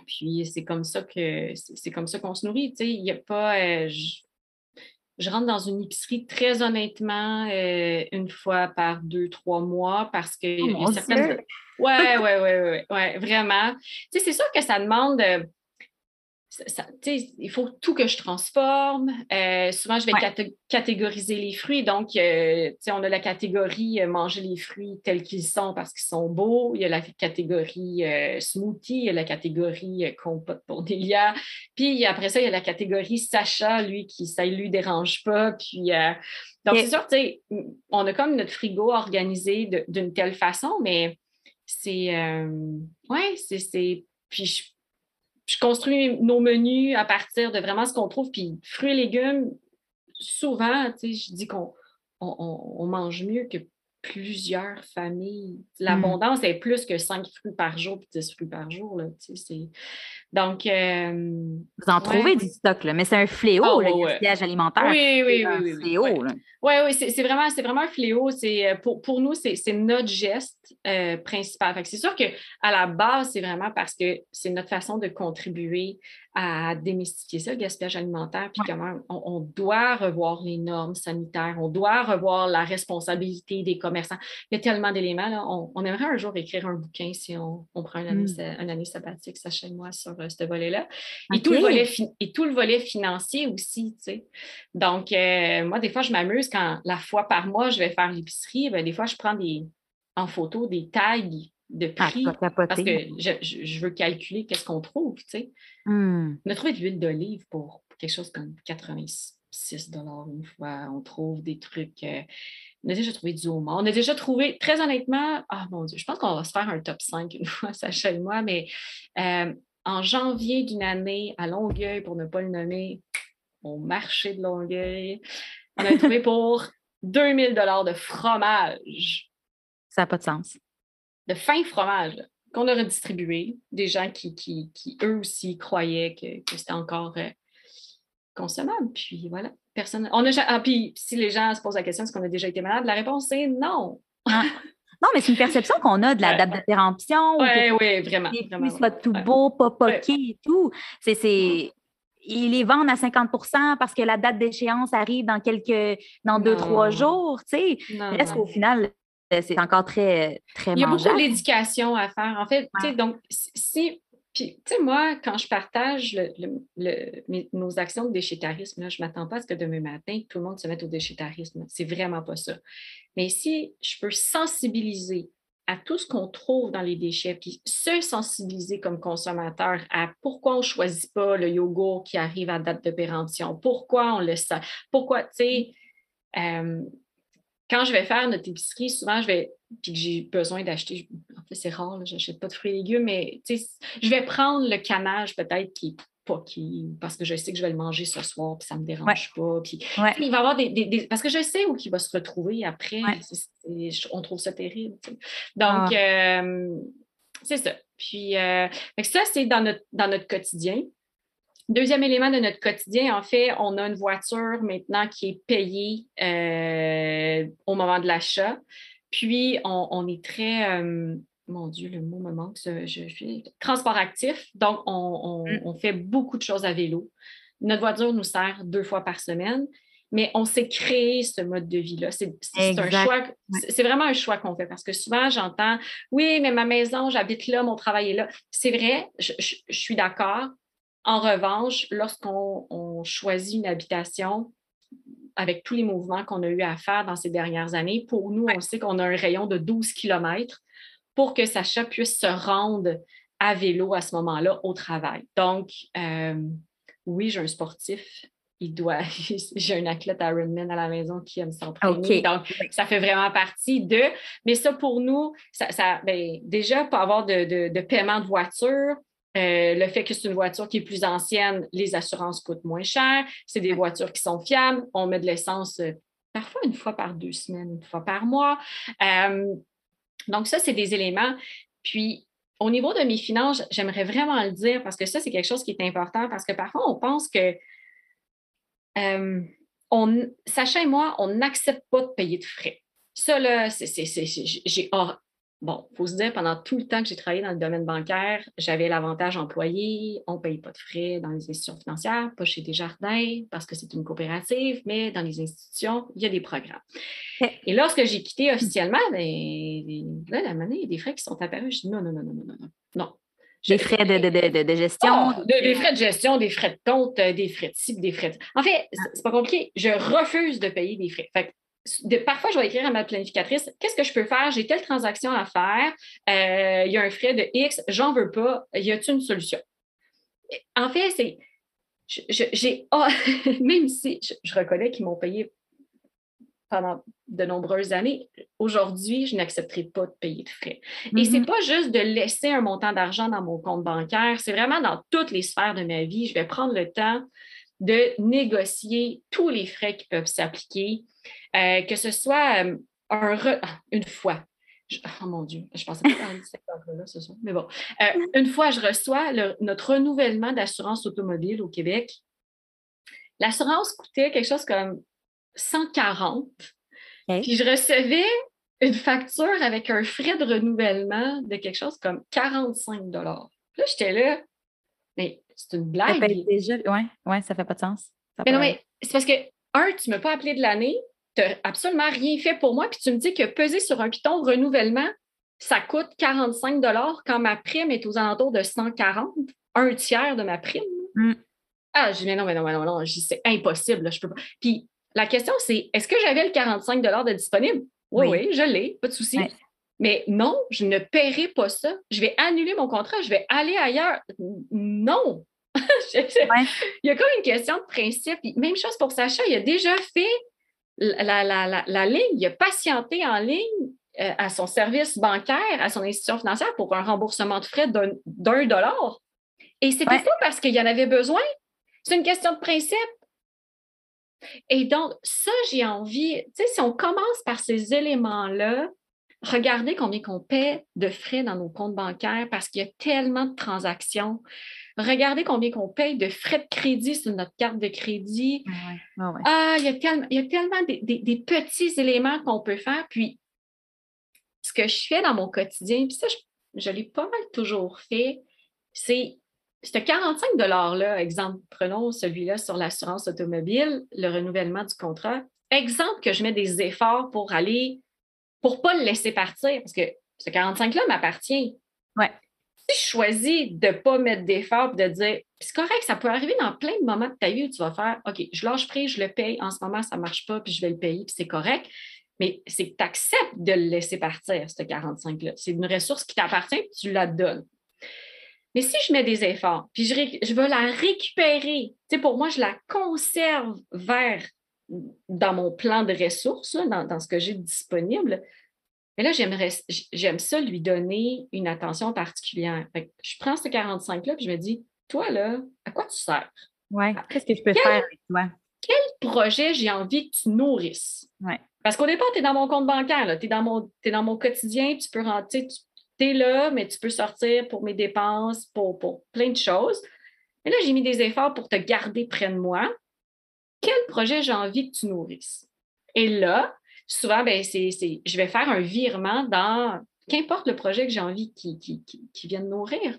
Puis c'est comme ça que c'est comme ça qu'on se nourrit. Tu sais, il n'y a pas. Euh, je, rentre dans une épicerie très honnêtement euh, une fois par deux, trois mois parce que oh, y a certaines. Ouais, ouais, ouais, ouais, ouais, vraiment. Tu sais, c'est sûr que ça demande il faut tout que je transforme. Euh, souvent, je vais catégoriser les fruits. Donc, euh, on a la catégorie euh, manger les fruits tels qu'ils sont parce qu'ils sont beaux. Il y a la catégorie smoothie, il y a la catégorie compote pour Delia. Puis après ça, il y a la catégorie Sacha, lui, qui ça ne lui dérange pas. Puis, donc, c'est sûr, on a comme notre frigo organisé d'une telle façon, mais c'est. ouais, c'est. Puis, je je construis nos menus à partir de vraiment ce qu'on trouve. Puis fruits et légumes, souvent, je dis qu'on on, mange mieux que plusieurs familles. L'abondance est plus que 5 fruits par jour et 10 fruits par jour. Là, donc. Euh, Vous en trouvez du stock, là, mais c'est un fléau, oh, le gaspillage alimentaire. Oui, oui, oui. oui, fléau. Oui, oui, c'est vraiment, vraiment un fléau. Euh, pour, pour nous, c'est notre geste euh, principal. C'est sûr qu'à la base, c'est vraiment parce que c'est notre façon de contribuer à démystifier ça, le gaspillage alimentaire, puis comment on, doit revoir les normes sanitaires, on doit revoir la responsabilité des commerçants. Il y a tellement d'éléments. On, aimerait un jour écrire un bouquin si on, prend une année, mmh. année sabbatique, sachez-moi, sur euh, ce volet-là. Et, tout le volet et tout le volet financier aussi, tu sais. Donc, euh, moi, des fois, je m'amuse quand la fois par mois, je vais faire l'épicerie, ben, des fois, je prends des, en photo des tailles de ah, prix parce que je, veux calculer qu'est-ce qu'on trouve, tu sais. Hmm. On a trouvé de l'huile d'olive pour quelque chose comme 86 dollars une fois. On trouve des trucs... Euh, on a déjà trouvé du homard. On a déjà trouvé, très honnêtement, ah mon Dieu, je pense qu'on va se faire un top 5 une fois, *laughs* Sacha et moi, mais euh, en janvier d'une année à Longueuil, pour ne pas le nommer, au marché de Longueuil, on a trouvé *laughs* pour 2000 dollars de fromage. Ça n'a pas de sens de fin fromage qu'on a redistribué, des gens qui, qui, eux aussi croyaient que, c'était encore euh, consommable. Puis voilà, personne. On a, ah, puis si les gens se posent la question est-ce qu'on a déjà été malade, la réponse est non. Ah. Non, mais c'est une perception qu'on a de la date de péremption. Oui, oui, vraiment. Fruits soient tout beau, pas poqués et tout. C'est, c'est, ils les vendent à 50 parce que la date d'échéance arrive dans quelques dans deux, trois jours. Tu sais. Est-ce qu'au final, euh, c'est encore très, très Il y a beaucoup d'éducation à faire. En fait, donc, si. Puis, tu sais, moi, quand je partage nos actions de déchétarisme, je ne m'attends pas à ce que demain matin, tout le monde se mette au déchétarisme. C'est vraiment pas ça. Mais si je peux sensibiliser à tout ce qu'on trouve dans les déchets, puis se sensibiliser comme consommateur à pourquoi on ne choisit pas le yogourt qui arrive à date de péremption, pourquoi on le sait, pourquoi, tu sais, euh, quand je vais faire notre épicerie, souvent, je vais, puis que j'ai besoin d'acheter, en fait, c'est rare, je n'achète pas de fruits et légumes, mais je vais prendre le canage peut-être qui est pas qui, parce que je sais que je vais le manger ce soir, puis ça ne me dérange pas. Puis, Il va y avoir des, Parce que je sais où il va se retrouver après. on trouve ça terrible. Donc, ah. euh, c'est ça. Puis, euh, ça, c'est dans notre, dans notre quotidien. Deuxième élément de notre quotidien, en fait, on a une voiture maintenant qui est payée euh, au moment de l'achat. Puis, on, est très, euh, mon Dieu, le mot me manque, je, suis transport actif. Donc, mm. on, fait beaucoup de choses à vélo. Notre voiture nous sert deux fois par semaine, mais on s'est créé ce mode de vie-là. C'est un choix, c'est vraiment un choix qu'on fait parce que souvent, j'entends, oui, mais ma maison, j'habite là, mon travail est là. C'est vrai, je suis d'accord, en revanche, lorsqu'on choisit une habitation, avec tous les mouvements qu'on a eu à faire dans ces dernières années, pour nous, on sait qu'on a un rayon de 12 km pour que Sacha puisse se rendre à vélo à ce moment-là au travail. Donc, euh, oui, j'ai un sportif. Il doit, *laughs* j'ai un athlète Ironman à la maison qui aime s'entraîner. Donc, ça fait vraiment partie de. Mais ça, pour nous, ça, ben, déjà, pour avoir de, de, paiement de voiture, euh, le fait que c'est une voiture qui est plus ancienne, les assurances coûtent moins cher. C'est des voitures qui sont fiables. On met de l'essence euh, parfois une fois par deux semaines, une fois par mois. Euh, donc, ça, c'est des éléments. Puis, au niveau de mes finances, j'aimerais vraiment le dire parce que ça, c'est quelque chose qui est important parce que parfois, on pense que on, Sacha et moi, on n'accepte pas de payer de frais. Ça, là, j'ai Bon, il faut se dire, pendant tout le temps que j'ai travaillé dans le domaine bancaire, j'avais l'avantage employé, on ne paye pas de frais dans les institutions financières, pas chez Desjardins parce que c'est une coopérative, mais dans les institutions, il y a des programmes. Et lorsque j'ai quitté officiellement, ben, là, la monnaie, il y a des frais qui sont apparus. Je dis non, non, non, non, non, non, non. Des frais de, gestion. Oh, des frais de gestion, des frais de compte, euh, des frais de type, des frais de... En fait, c'est pas compliqué. Je refuse de payer des frais. Fait parfois, je vais écrire à ma planificatrice qu'est-ce que je peux faire? J'ai telle transaction à faire, euh, il y a un frais de X, j'en veux pas, y a-t-il une solution En fait, c'est. J'ai. Ah, *laughs* même si je, reconnais qu'ils m'ont payé pendant de nombreuses années, aujourd'hui, je n'accepterai pas de payer de frais. Et ce n'est mm-hmm. pas juste de laisser un montant d'argent dans mon compte bancaire, c'est vraiment dans toutes les sphères de ma vie. Je vais prendre le temps de négocier tous les frais qui peuvent s'appliquer, euh, que ce soit, euh, un ah, une fois. oh mon Dieu, je pensais pas parler de cette là ce soir. Mais bon, euh, une fois, je reçois notre renouvellement d'assurance automobile au Québec. L'assurance coûtait quelque chose comme 140. Puis je recevais une facture avec un frais de renouvellement de quelque chose comme 45 Là, j'étais là, mais c'est une blague. Ça déjà, ouais, ouais, ça fait pas de sens. mais non, mais c'est parce que, un, tu ne m'as pas appelé de l'année, tu n'as absolument rien fait pour moi, puis tu me dis que peser sur un piton renouvellement, ça coûte 45 quand ma prime est aux alentours de 140, un tiers de ma prime. Mm. Ah, je dis, mais non, mais non, mais non, non, c'est impossible, je peux pas. Puis la question, c'est est-ce que j'avais le 45 de disponible? Oui, oui, je l'ai, pas de souci. Mais non, je ne paierai pas ça. Je vais annuler mon contrat, je vais aller ailleurs. Non! *laughs* Il y a comme une question de principe. Même chose pour Sacha, il a déjà fait la, la, ligne, il a patienté en ligne euh, à son service bancaire, à son institution financière pour un remboursement de frais d'un dollar. Et c'était pas parce qu'il y en avait besoin. C'est une question de principe. Et donc, ça, j'ai envie, tu sais, si on commence par ces éléments-là, regardez combien qu'on paie de frais dans nos comptes bancaires parce qu'il y a tellement de transactions. Regardez combien qu'on paye de frais de crédit sur notre carte de crédit. Ah, il y a tellement, il y a tellement des, petits éléments qu'on peut faire. Puis, ce que je fais dans mon quotidien, puis ça, je, je l'ai pas mal toujours fait, c'est ce 45 $-là, exemple, prenons celui-là sur l'assurance automobile, le renouvellement du contrat. Exemple que je mets des efforts pour aller, pour ne pas le laisser partir, parce que ce 45-là m'appartient. Ouais. Si je choisis de ne pas mettre d'efforts et de dire, c'est correct, ça peut arriver dans plein de moments de ta vie où tu vas faire, OK, je lâche prise, je le paye, en ce moment, ça ne marche pas, puis je vais le payer, puis c'est correct. Mais c'est que tu acceptes de le laisser partir, ce 45-là. C'est une ressource qui t'appartient, puis tu la donnes. Mais si je mets des efforts, puis je, je veux la récupérer, pour moi, je la conserve vers dans mon plan de ressources, dans, ce que j'ai disponible. Mais là, j'aime ça lui donner une attention particulière. je prends ce 45-là, puis je me dis, toi, là, à quoi tu sers? Oui, qu'est-ce que je peux faire avec toi? Quel projet j'ai envie que tu nourrisses? Ouais. Parce qu'au départ, tu es dans mon compte bancaire, tu es, dans mon, es dans mon quotidien, tu peux rentrer, tu es là, mais tu peux sortir pour mes dépenses, pour, plein de choses. Mais là, j'ai mis des efforts pour te garder près de moi. Quel projet j'ai envie que tu nourrisses? Et là, souvent, ben, c'est, je vais faire un virement dans qu'importe le projet que j'ai envie qui, qui, qui, vienne nourrir.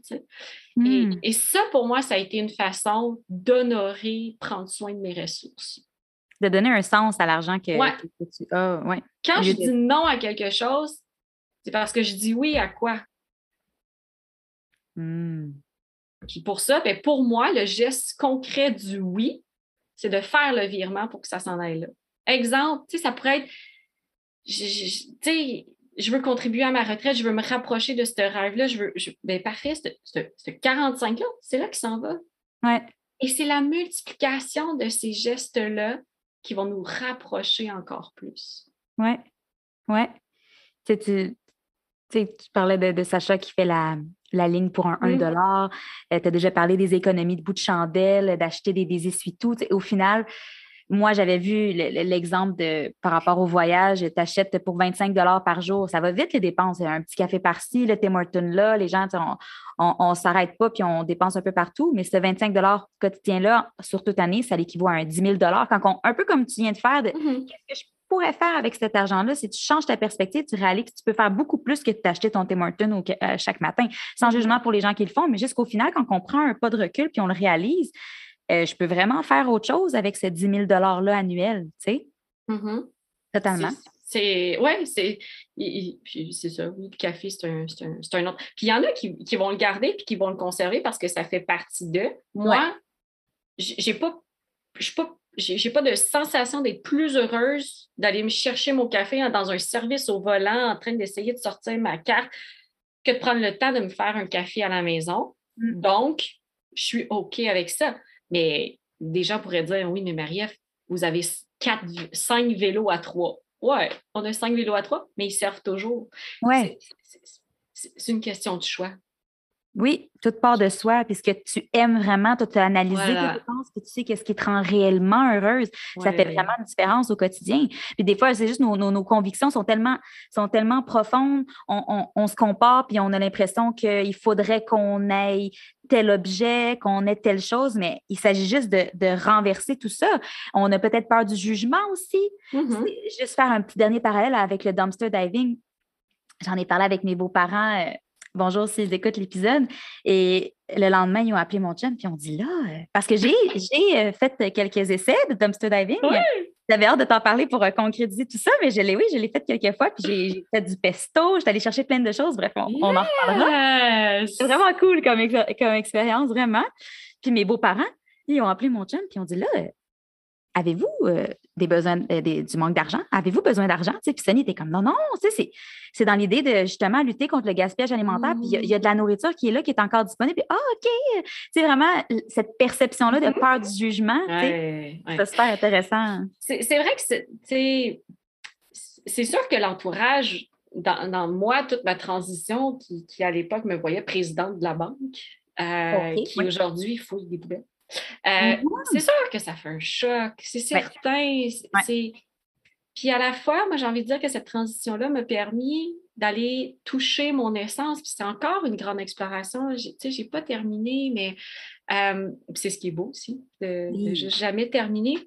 Hmm. Et, ça, pour moi, ça a été une façon d'honorer, prendre soin de mes ressources. De donner un sens à l'argent que, tu as. Ouais. Quand je dis non à quelque chose, c'est parce que je dis oui à quoi? Hmm. Puis pour ça, ben, pour moi, le geste concret du oui, c'est de faire le virement pour que ça s'en aille là. Exemple, ça pourrait être, je, je veux contribuer à ma retraite, je veux me rapprocher de ce rêve-là, je veux, ben, parfait, ce 45-là, c'est là qu'il s'en va. Ouais. Et c'est la multiplication de ces gestes-là qui vont nous rapprocher encore plus. Oui, oui. Tu, tu, parlais de, Sacha qui fait la, ligne pour un 1 dollar. Euh, tu as déjà parlé des économies de bout de chandelle, d'acheter des, des essuie-tout. Au final, moi, j'avais vu l'exemple de par rapport au voyage, tu achètes pour 25 par jour. Ça va vite les dépenses. Un petit café par-ci, le Tim Hortons là, les gens, on ne s'arrête pas puis on dépense un peu partout. Mais ce 25 quotidien-là, sur toute année, ça l'équivaut à un 10 000 quand un peu comme tu viens de faire, mm-hmm. qu'est-ce que je pourrais faire avec cet argent-là, si tu changes ta perspective, tu réalises que tu peux faire beaucoup plus que de t'acheter ton Tim Hortons euh, chaque matin. Sans jugement pour les gens qui le font, mais jusqu'au final, quand on prend un pas de recul puis on le réalise, euh, je peux vraiment faire autre chose avec ces 10 000 $-là annuels, tu sais? Mm-hmm. Totalement. C'est, ouais, c'est, c'est ça, oui, le café, c'est un, un, autre. Puis il y en a qui, vont le garder puis qui vont le conserver parce que ça fait partie d'eux. Moi, j'ai pas, je pas j'ai pas de sensation d'être plus heureuse d'aller me chercher mon café dans un service au volant en train d'essayer de sortir ma carte que de prendre le temps de me faire un café à la maison. Mm. Donc, je suis OK avec ça. Mais des gens pourraient dire Oui, mais Marie-Ève, vous avez quatre, cinq vélos à trois. Ouais, on a cinq vélos à trois, mais ils servent toujours. Ouais. C'est une question de choix. Oui, toute part de soi, puisque tu aimes vraiment, tu as analysé tes dépenses, puis tu sais qu'est-ce qui te rend réellement heureuse. Ça fait vraiment une différence au quotidien. Puis des fois, c'est juste nos, nos, convictions sont tellement, sont tellement profondes, on, se compare, puis on a l'impression qu'il faudrait qu'on ait tel objet, qu'on ait telle chose, mais il s'agit juste de, renverser tout ça. On a peut-être peur du jugement aussi. Mm-hmm. Juste faire un petit dernier parallèle avec le dumpster diving. J'en ai parlé avec mes beaux-parents euh, bonjour s'ils écoutent l'épisode. Et le lendemain, ils ont appelé mon chum, puis ont dit là, euh, parce que j'ai euh, fait quelques essais de dumpster diving. J'avais hâte de t'en parler pour euh, concrétiser tout ça, mais je l'ai, oui, je l'ai fait quelques fois, puis j'ai fait du pesto, j'étais allée chercher plein de choses. Bref, on, en reparlera. C'est vraiment cool comme, comme expérience, vraiment. Puis mes beaux-parents, ils ont appelé mon chum, puis ils ont dit là, avez-vous euh, des besoins, euh, du manque d'argent? Avez-vous besoin d'argent? Puis Sonny était comme, non, non, c'est dans l'idée de justement lutter contre le gaspillage alimentaire. Puis il y, a de la nourriture qui est là, qui est encore disponible. Puis, ah, OK! C'est vraiment cette perception-là de peur du jugement. C'est super intéressant. C'est vrai que c'est c'est sûr que l'entourage, dans, moi, toute ma transition, qui, à l'époque me voyait présidente de la banque, euh, qui aujourd'hui fouille des poubelles. Euh, mm-hmm. C'est sûr que ça fait un choc, c'est certain. Puis à la fois, moi, j'ai envie de dire que cette transition-là m'a permis d'aller toucher mon essence. Puis c'est encore une grande exploration. Tu sais, je n'ai pas terminé, mais euh, c'est ce qui est beau aussi, de, jamais terminer.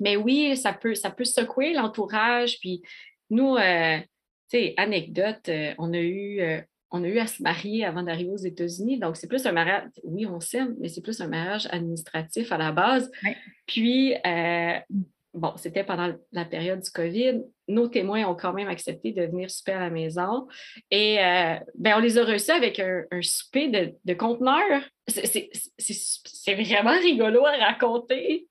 Mais oui, ça peut, ça peut secouer l'entourage. Puis nous, euh, tu sais, anecdote, on a eu on a eu à se marier avant d'arriver aux États-Unis. Donc, c'est plus un mariage, oui, on s'aime, mais c'est plus un mariage administratif à la base. Puis, euh, bon, c'était pendant la période du COVID. Nos témoins ont quand même accepté de venir souper à la maison. Et euh, ben, on les a reçus avec un, souper de, de conteneurs. C'est vraiment rigolo à raconter.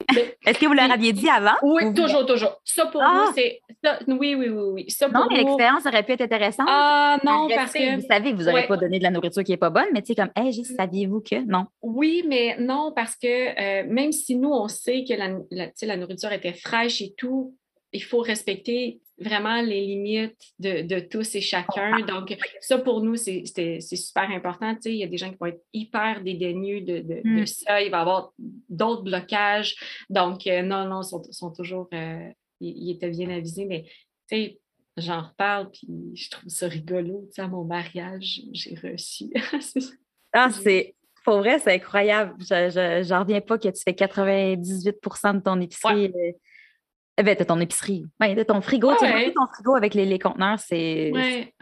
Est-ce que vous leur aviez dit avant? Oui, toujours, toujours. Ça pour nous, ah! c'est. Oui, oui, oui, oui. Ça, non, mais l'expérience aurait pu être intéressante. Ah non, parce que. Vous savez que vous n'aurez pas donné de la nourriture qui n'est pas bonne, mais tu sais, comme, hey, saviez-vous que? Non. Oui, mais non, parce que euh, même si nous, on sait que la, la nourriture était fraîche et tout, il faut respecter vraiment les limites de, tous et chacun. Donc, ça, pour nous, c'est super important. il y a des gens qui vont être hyper dédaigneux de, mm. ça. Il va y avoir d'autres blocages. Donc, euh, non, non, ils sont, toujours... Euh, ils, étaient bien avisés, mais tu sais, j'en reparle, puis je trouve ça rigolo. Tu sais, à mon mariage, j'ai reçu. *laughs* ah, c'est... Pour vrai, c'est incroyable. Je n'en reviens pas que tu fais 98% de ton épicerie. Euh, ben, de ton épicerie. Oui, de ton frigo. tu as ton frigo avec les, les conteneurs, c'est vrai,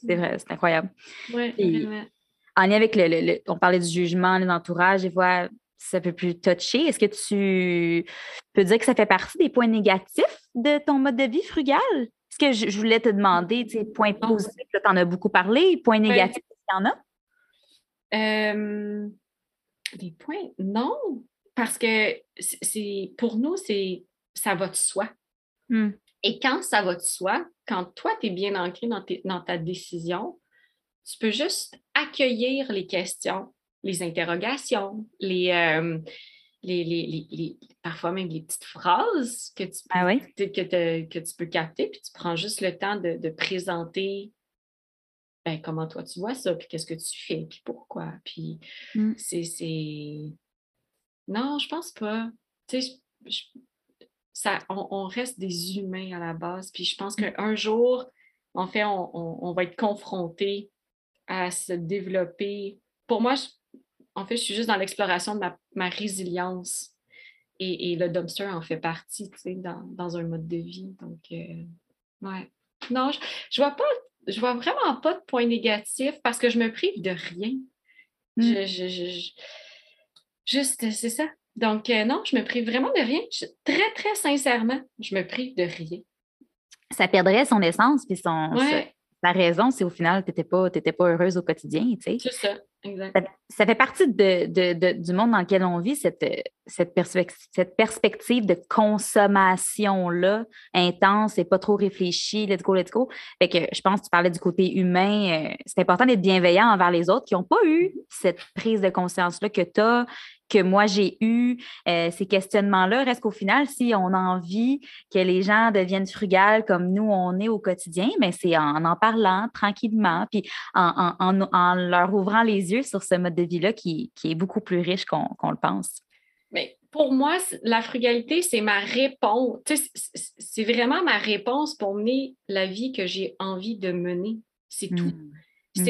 c'est incroyable. en lien avec le, On parlait du jugement, l'entourage, et vois, ça peut plus toucher. Est-ce que tu peux dire que ça fait partie des points négatifs de ton mode de vie frugal? Est-ce que je, voulais te demander, tu sais, points positifs, tu en as beaucoup parlé, points négatifs, qu'il y en a? Euh, des points, non, parce que c'est pour nous, c'est ça va de soi. Hmm. Et quand ça va de soi, quand toi, tu es bien ancré dans, dans, ta décision, tu peux juste accueillir les questions, les interrogations, les, euh, les, parfois même les petites phrases que tu, ah que, que tu peux capter, puis tu prends juste le temps de, présenter ben, comment toi tu vois ça, puis qu'est-ce que tu fais, puis pourquoi. Puis hmm. c'est. Non, je pense pas. Tu sais, on, reste des humains à la base. Puis je pense mmh. qu'un jour, en fait, on, va être confronté à se développer. Pour moi, en fait, je suis juste dans l'exploration de ma, résilience. Et, le dumpster en fait partie, tu sais, dans, un mode de vie. Donc, euh, ouais. Non, je, je vois pas, je vois vraiment pas de point négatif parce que je me prive de rien. Mmh. juste, c'est ça. Donc, euh, non, je me prive vraiment de rien. très, très sincèrement, je me prive de rien. Ça perdrait son essence, puis son, la raison, c'est au final, tu n'étais pas, pas heureuse au quotidien. C'est ça, Ça, fait partie de, du monde dans lequel on vit, cette, cette, cette perspective de consommation-là, intense et pas trop réfléchie, let's go, let's go. Fait que je pense que tu parlais du côté humain. Euh, c'est important d'être bienveillant envers les autres qui n'ont pas eu cette prise de conscience-là que tu as, que moi j'ai eu euh, ces questionnements-là. Reste qu'au final, si on a envie que les gens deviennent frugales comme nous, on est au quotidien, mais c'est en en parlant tranquillement, puis en, leur ouvrant les yeux sur ce mode de vie-là qui, est beaucoup plus riche qu'on le pense. Mais pour moi, la frugalité, c'est ma réponse. C'est vraiment ma réponse pour mener la vie que j'ai envie de mener. C'est tout. Mmh. Mmh.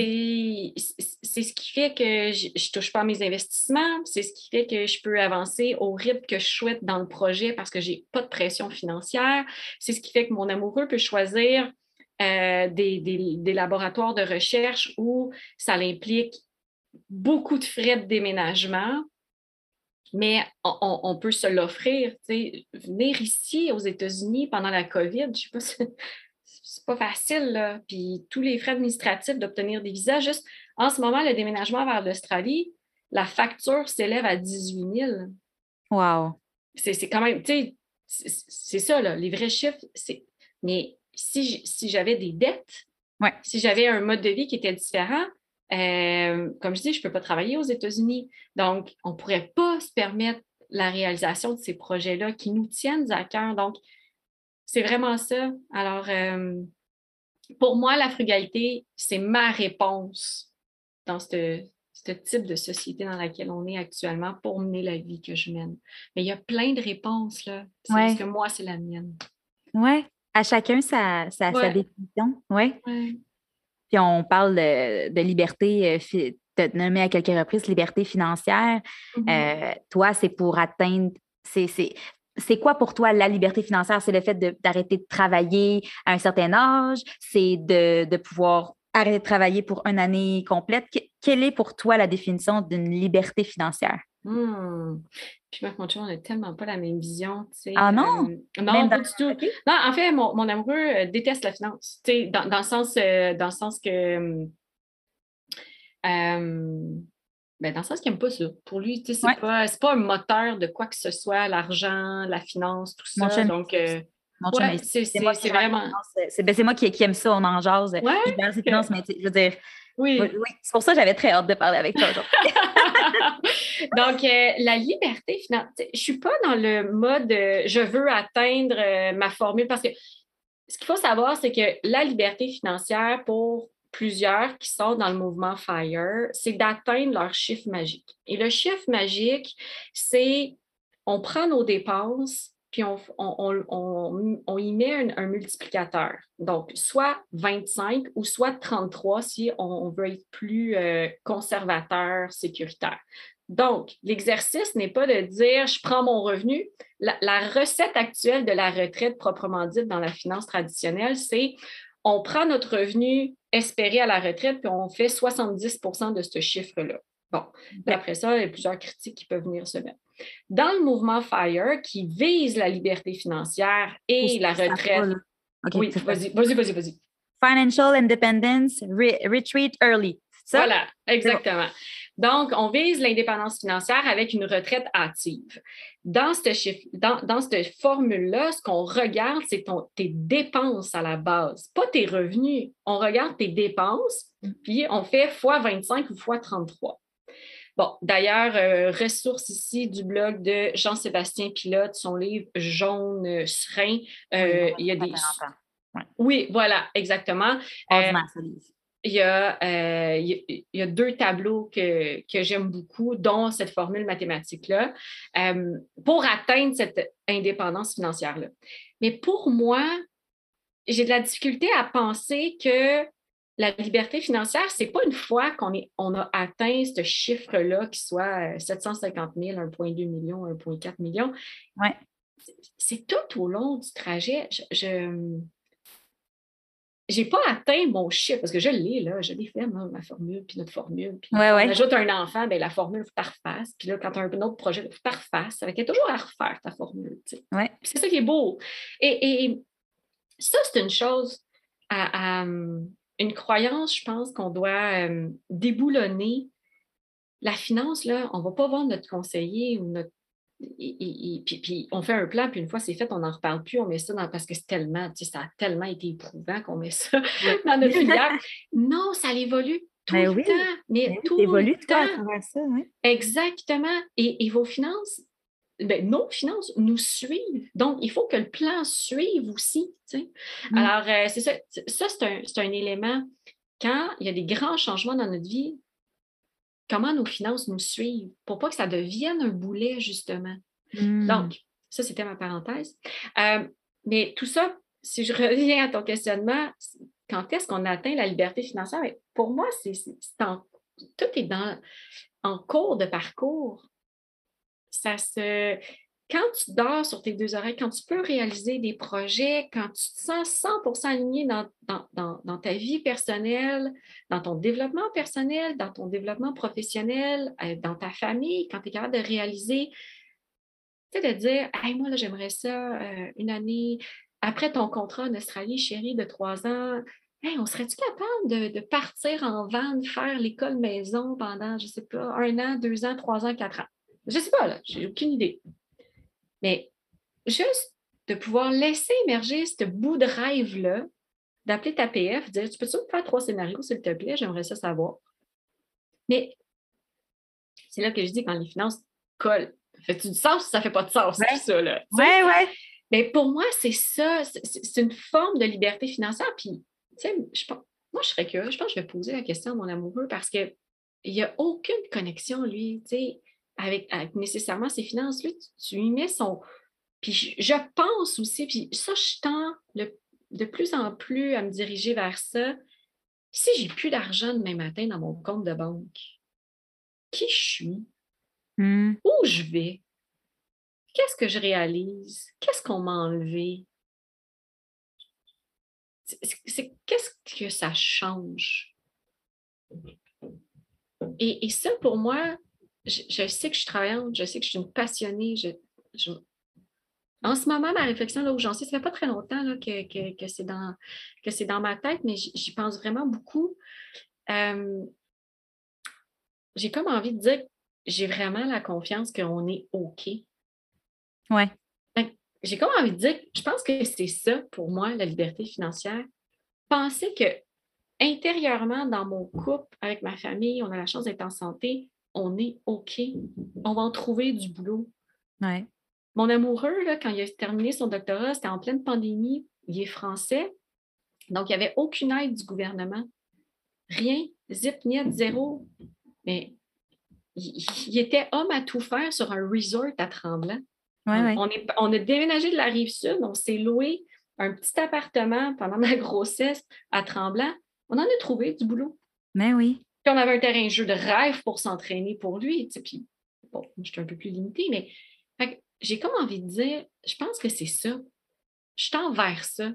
C'est ce qui fait que je ne touche pas à mes investissements, c'est ce qui fait que je peux avancer au rythme que je souhaite dans le projet parce que je n'ai pas de pression financière. C'est ce qui fait que mon amoureux peut choisir euh, des, des, laboratoires de recherche où ça implique beaucoup de frais de déménagement, mais on, peut se l'offrir. Venir ici aux États-Unis pendant la COVID, je ne sais pas *laughs* si c'est pas facile. Là. Puis tous les frais administratifs d'obtenir des visas, juste en ce moment, le déménagement vers l'Australie, la facture s'élève à 18 000. Wow. C'est quand même, tu sais, c'est ça, là, les vrais chiffres. Mais si, si j'avais des dettes, si j'avais un mode de vie qui était différent, euh, comme je dis, je ne peux pas travailler aux États-Unis. Donc, on ne pourrait pas se permettre la réalisation de ces projets-là qui nous tiennent à cœur. Donc, c'est vraiment ça. Alors, euh, pour moi, la frugalité, c'est ma réponse dans ce, type de société dans laquelle on est actuellement pour mener la vie que je mène. Mais il y a plein de réponses, là. C'est parce que moi, c'est la mienne. Oui, à chacun sa, sa, définition. Oui. Ouais. Puis on parle de, liberté, tu as nommé à quelques reprises liberté financière. Mm-hmm. Euh, toi, c'est pour atteindre. C'est quoi pour toi la liberté financière? C'est le fait d'arrêter de, travailler à un certain âge? C'est de, pouvoir arrêter de travailler pour une année complète? quelle est pour toi la définition d'une liberté financière? Hmm. Puis mon on n'a tellement pas la même vision. Ah non? Euh, non, pas du tout. Non, en fait, mon, mon amoureux euh, déteste la finance. Dans, dans, le sens, euh, dans le sens que. Ben, dans le sens qu'il n'aime pas ça. Pour lui, ce n'est pas, pas, un moteur de quoi que ce soit, l'argent, la finance, tout ça. Donc, c'est vraiment. Ben, c'est moi qui, qui, aime ça, on en jase. Ouais, mais je veux dire, oui. C'est pour ça que j'avais très hâte de parler avec toi aujourd'hui. *laughs* *laughs* Donc, euh, la liberté financière, je ne suis pas dans le mode euh, je veux atteindre euh, ma formule parce que ce qu'il faut savoir, c'est que la liberté financière pour plusieurs qui sont dans le mouvement FIRE, c'est d'atteindre leur chiffre magique. Et le chiffre magique, c'est on prend nos dépenses puis on, y met un, multiplicateur. Donc, soit 25 ou soit 33 si on, veut être plus euh, conservateur, sécuritaire. Donc, l'exercice n'est pas de dire je prends mon revenu. La, recette actuelle de la retraite proprement dite dans la finance traditionnelle, c'est on prend notre revenu espéré à la retraite puis on fait 70% de ce chiffre-là. Bon, après ça, il y a plusieurs critiques qui peuvent venir se mettre. Dans le mouvement FIRE, qui vise la liberté financière et la retraite. oui, vas-y, vas-y, vas-y, vas-y. Financial independence, retreat early. Voilà, exactement. Donc, on vise l'indépendance financière avec une retraite active. Dans cette, dans, dans cette formule-là, ce qu'on regarde, c'est tes dépenses à la base, pas tes revenus. On regarde tes dépenses, mm. puis on fait x 25 ou x 33. Bon, d'ailleurs, euh, ressource ici du blog de Jean-Sébastien Pilote, son livre Jaune euh, serein. Euh, il y a des. Oui, voilà, exactement. il y, a, il, y a, deux tableaux que, que j'aime beaucoup, dont cette formule mathématique-là, pour atteindre cette indépendance financière-là. Mais pour moi, j'ai de la difficulté à penser que la liberté financière, c'est pas une fois qu'on on a atteint ce chiffre-là, qui soit 750 000, 1,2 million, 1,4 million. Ouais. C'est tout au long du trajet. Je n'ai pas atteint mon chiffre, parce que je l'ai, là, je l'ai fait, ma formule, puis notre formule. Puis ouais, on ajoute un enfant, bien, la formule, il faut que tu refasses. Puis là, quand tu as un autre projet, il faut que tu refasses. Il y a toujours à refaire ta formule. Ouais. C'est ça qui est beau. Et, et ça, c'est une chose à, à, une croyance, je pense, qu'on doit euh, déboulonner. La finance, là, on ne va pas voir notre conseiller ou notre. puis, on fait un plan, puis une fois c'est fait, on n'en reparle plus, on met ça dans. Parce que c'est tellement, tu sais, ça a tellement été éprouvant qu'on met ça dans notre *laughs* filière. Non, ça évolue Tout ben le temps. Mais ben tout le temps. à travers ça. Exactement. Et, vos finances, ben, nos finances nous suivent. Donc, il faut que le plan suive aussi. Mm. Alors, euh, c'est ça. Ça, c'est un, un, élément. Quand il y a des grands changements dans notre vie, comment nos finances nous suivent? Pour pas que ça devienne un boulet, justement. Mm. Donc, ça, c'était ma parenthèse. Euh, mais tout ça, si je *laughs* reviens à ton questionnement, quand est-ce qu'on atteint la liberté financière? Pour moi, c'est tout est dans, en cours de parcours. Ça se, quand tu dors sur tes deux oreilles, quand tu peux réaliser des projets, quand tu te sens 100% aligné dans, ta vie personnelle, dans ton développement personnel, dans ton développement professionnel, euh, dans ta famille, quand tu es capable de réaliser, tu sais, de dire, hey, moi, là, j'aimerais ça euh, une année, après ton contrat en Australie, chérie, de trois ans, on serait-tu capable de, partir en van, faire l'école maison pendant, je ne sais pas, un an, deux ans, trois ans, quatre ans? Je ne sais pas, là, j'ai aucune idée. Mais juste de pouvoir laisser émerger ce bout de rêve-là, d'appeler ta PF, dire Tu peux-tu me faire trois scénarios, s'il te plaît? J'aimerais ça savoir. Mais c'est là que je dis quand les finances collent. Fait-tu du sens ou ça ne fait pas de sens, tout ça, là? Oui, oui. Mais pour moi, c'est ça, c'est une forme de liberté financière. Puis, tu sais, moi, je serais curieuse. Je pense que je vais poser la question à mon amoureux parce qu'il n'y a aucune connexion, lui, tu sais, avec, nécessairement ses finances. Lui, tu, lui mets son. Puis je, pense aussi, puis ça, je tends de plus en plus à me diriger vers ça. Si j'ai plus d'argent demain matin dans mon compte de banque, qui je suis? Hmm. Où je vais? Qu'est-ce que je réalise? Qu'est-ce qu'on m'a enlevé? qu'est-ce que ça change? Et, ça, pour moi, je, sais que je suis travaillante, je sais que je suis une passionnée. En ce moment, ma réflexion, là où j'en sais, ça fait pas très longtemps que, que, c'est dans, dans ma tête, mais j'y pense vraiment beaucoup. Euh, j'ai comme envie de dire j'ai vraiment la confiance qu'on est OK. Ouais. J'ai comme envie de dire, je pense que c'est ça pour moi, la liberté financière. Penser que intérieurement, dans mon couple, avec ma famille, on a la chance d'être en santé, on est OK. On va en trouver du boulot. Ouais. Mon amoureux, là, quand il a terminé son doctorat, c'était en pleine pandémie. Il est français. Donc, il n'y avait aucune aide du gouvernement. Rien. Zip, niet, zéro. Mais il, était homme à tout faire sur un resort à Tremblant. On, est, on a déménagé de la rive sud, on s'est loué un petit appartement pendant ma *laughs* grossesse à Tremblant. On en a trouvé du boulot. Mais oui. On avait un terrain de jeu de rêve pour s'entraîner pour lui. Puis, bon, je suis un peu plus limitée, mais j'ai comme envie de dire, je pense que c'est ça. Je tends ça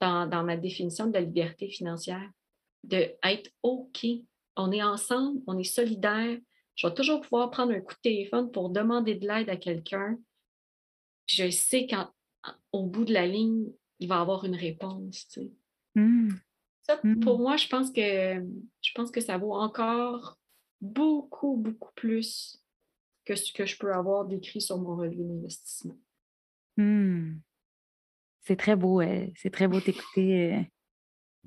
dans, dans ma définition de la liberté financière, d'être OK. On est ensemble, on est solidaires, je vais toujours pouvoir prendre un coup de téléphone pour demander de l'aide à quelqu'un. Je sais qu'au bout de la ligne, il va avoir une réponse. Mmh. Ça, mmh. pour moi, je pense que je pense que ça vaut encore beaucoup, beaucoup plus que ce que je peux avoir décrit sur mon relevé d'investissement. Mmh. C'est très beau, euh, c'est très beau d'écouter. Euh.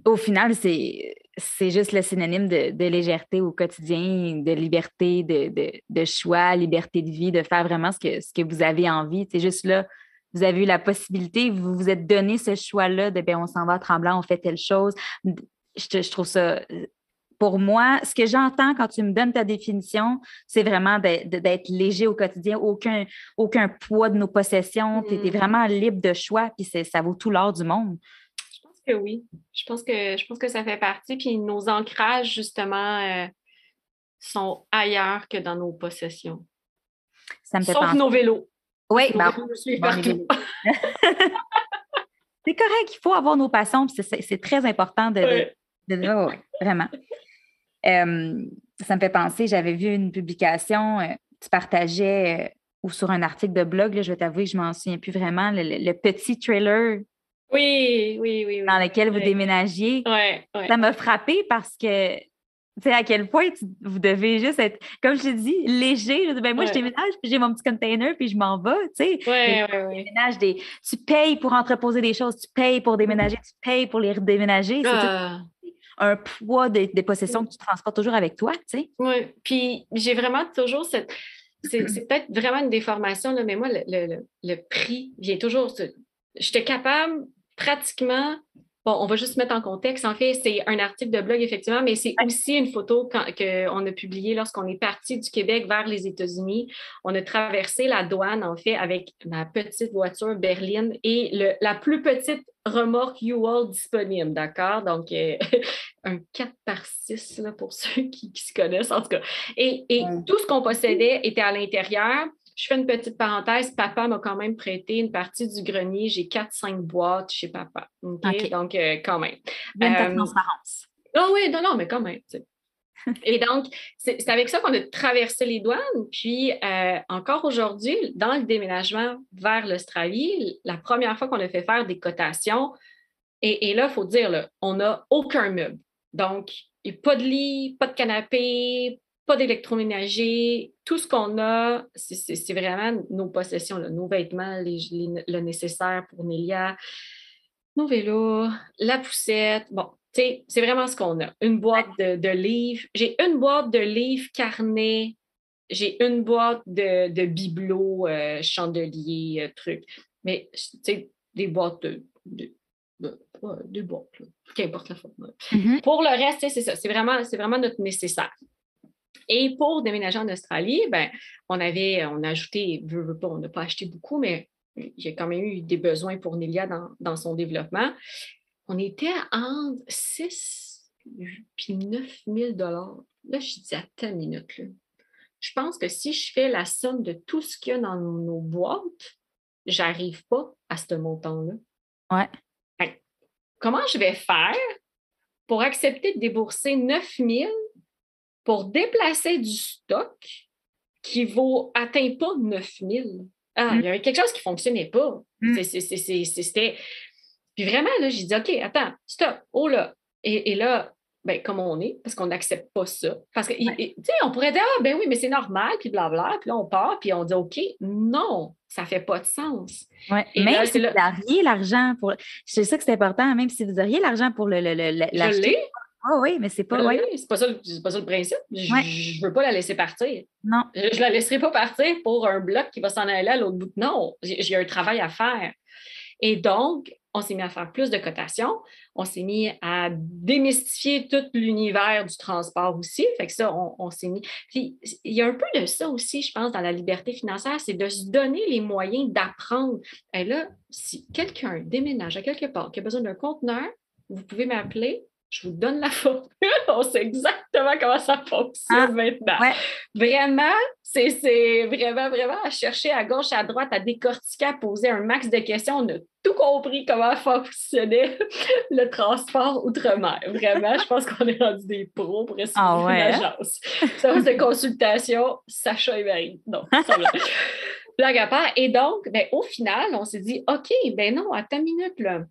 Au final, c'est c'est juste le synonyme de, légèreté au quotidien, de liberté, de, choix, liberté de vie, de faire vraiment ce que, ce que vous avez envie. C'est juste là, vous avez eu la possibilité, vous vous êtes donné ce choix-là de bien, on s'en va à tremblant, on fait telle chose. Je, je trouve ça. Pour moi, ce que j'entends quand tu me donnes ta définition, c'est vraiment d'être léger au quotidien, aucun, aucun poids de nos possessions. Tu es, vraiment libre de choix, puis ça vaut tout l'or du monde oui. Je pense que je pense que ça fait partie. Puis nos ancrages, justement, euh, sont ailleurs que dans nos possessions. Ça me fait Sauf nos vélos. Oui, ben, c'est correct, il faut avoir nos passions, c'est très important de, vraiment. Euh, ça me fait penser, j'avais vu une publication, euh, tu partageais ou sur un article de blog, je vais t'avouer je m'en souviens plus vraiment, le, petit trailer oui, oui, oui. Dans lequel vous déménagiez. Ouais, Ça m'a frappé parce que sais, à quel point vous devez juste être, comme je te dis, léger. Ben, moi, je déménage, puis j'ai mon petit container, puis je m'en vais, tu sais. des... Tu payes pour entreposer des choses, tu payes pour déménager, tu payes pour les redéménager. Ah. un poids des, possessions que tu transportes toujours avec toi, tu sais. Oui, puis j'ai vraiment toujours cette... C'est peut-être vraiment une déformation, là, mais moi, le, le prix vient toujours... J'étais capable pratiquement Bon, on va juste mettre en contexte. En fait, c'est un article de blog, effectivement, mais c'est aussi une photo qu'on a publiée lorsqu'on est parti du Québec vers les États-Unis. On a traversé la douane, en fait, avec ma petite voiture berline et la plus petite remorque U-Haul disponible, d'accord? Donc, euh, *laughs* un 4 par 6 là, pour *laughs* ceux qui, se connaissent, en tout cas. Et, tout ce qu'on possédait était à l'intérieur. Je fais une petite parenthèse. Papa m'a quand même prêté une partie du grenier. J'ai 4-5 boîtes chez papa. Donc, euh, quand même. Bien ta euh, transparence. Ah oui, non, non, mais quand même. *laughs* Et donc, c'est avec ça qu'on a traversé les douanes. Puis, euh, encore aujourd'hui, dans le déménagement vers l'Australie, la première fois qu'on a fait faire des cotations, et, là, il faut dire, on n'a aucun meuble. Donc, pas de lit, pas de canapé, pas d'électroménager. Tout ce qu'on a, c'est vraiment nos possessions, nos vêtements, le nécessaire pour Nélia, nos vélos, la poussette. Bon, c'est vraiment ce qu'on a. Une boîte de, livres. J'ai une boîte de livres, carnets. J'ai une boîte de, bibelots, euh, chandeliers, euh, trucs. Mais, tu sais, des boîtes de, de boîtes, qu'importe la forme. Mm-hmm. Pour le reste, c'est ça. C'est vraiment, vraiment notre nécessaire. Et pour déménager en Australie, ben, on avait, on a ajouté, on n'a pas acheté beaucoup, mais a quand même eu des besoins pour Nélia dans, son développement. On était entre 6 et 9 000 Là, je dis à ta minute. Je pense que si je fais la somme de tout ce qu'il y a dans nos boîtes, j'arrive pas à ce montant-là. Ouais. comment je vais faire pour accepter de débourser 9 000 pour déplacer du stock qui vaut atteint pas 9000. Ah, mm. il y avait quelque chose qui ne fonctionnait pas. Mm. C'était. Puis vraiment, là, j'ai dit OK, attends, stop, oh là. Et, là, ben, comme on est, parce qu'on n'accepte pas ça. Parce que, tu sais, on pourrait dire, ah, ben oui, mais c'est normal, puis blabla, puis là, on part, puis on dit, OK, non, ça ne fait pas de sens. Ouais. Même si vous auriez l'argent pour. C'est ça que c'est important, même si vous auriez l'argent pour le, l'acheter, ah oui, mais c'est pas. Oui, c'est pas, ça, pas ça le principe. Je ne veux pas la laisser partir. Non. Je ne la laisserai pas partir pour un bloc qui va s'en aller à l'autre bout. Non, j'ai un travail à faire. Et donc, on s'est mis à faire plus de cotations. On s'est mis à démystifier tout l'univers du transport aussi. Fait que ça, on, s'est mis. Puis, il y a un peu de ça aussi, je pense, dans la liberté financière, c'est de se donner les moyens d'apprendre. Et là, si quelqu'un déménage à quelque part, qui a besoin d'un conteneur, vous pouvez m'appeler je vous donne la formule, *laughs* on sait exactement comment ça fonctionne ah, maintenant. Vraiment, c'est vraiment, vraiment à chercher à gauche, à droite, à décortiquer, à poser un max de questions. On a tout compris comment fonctionnait *laughs* le transport outre-mer. Vraiment, je pense qu'on est rendu des pros pour essayer ah, ouais, une hein? agence. Service de consultation, Sacha et Marie. Non, *laughs* blague à part. Et donc, ben, au final, on s'est dit, OK, ben non, à ta minute, là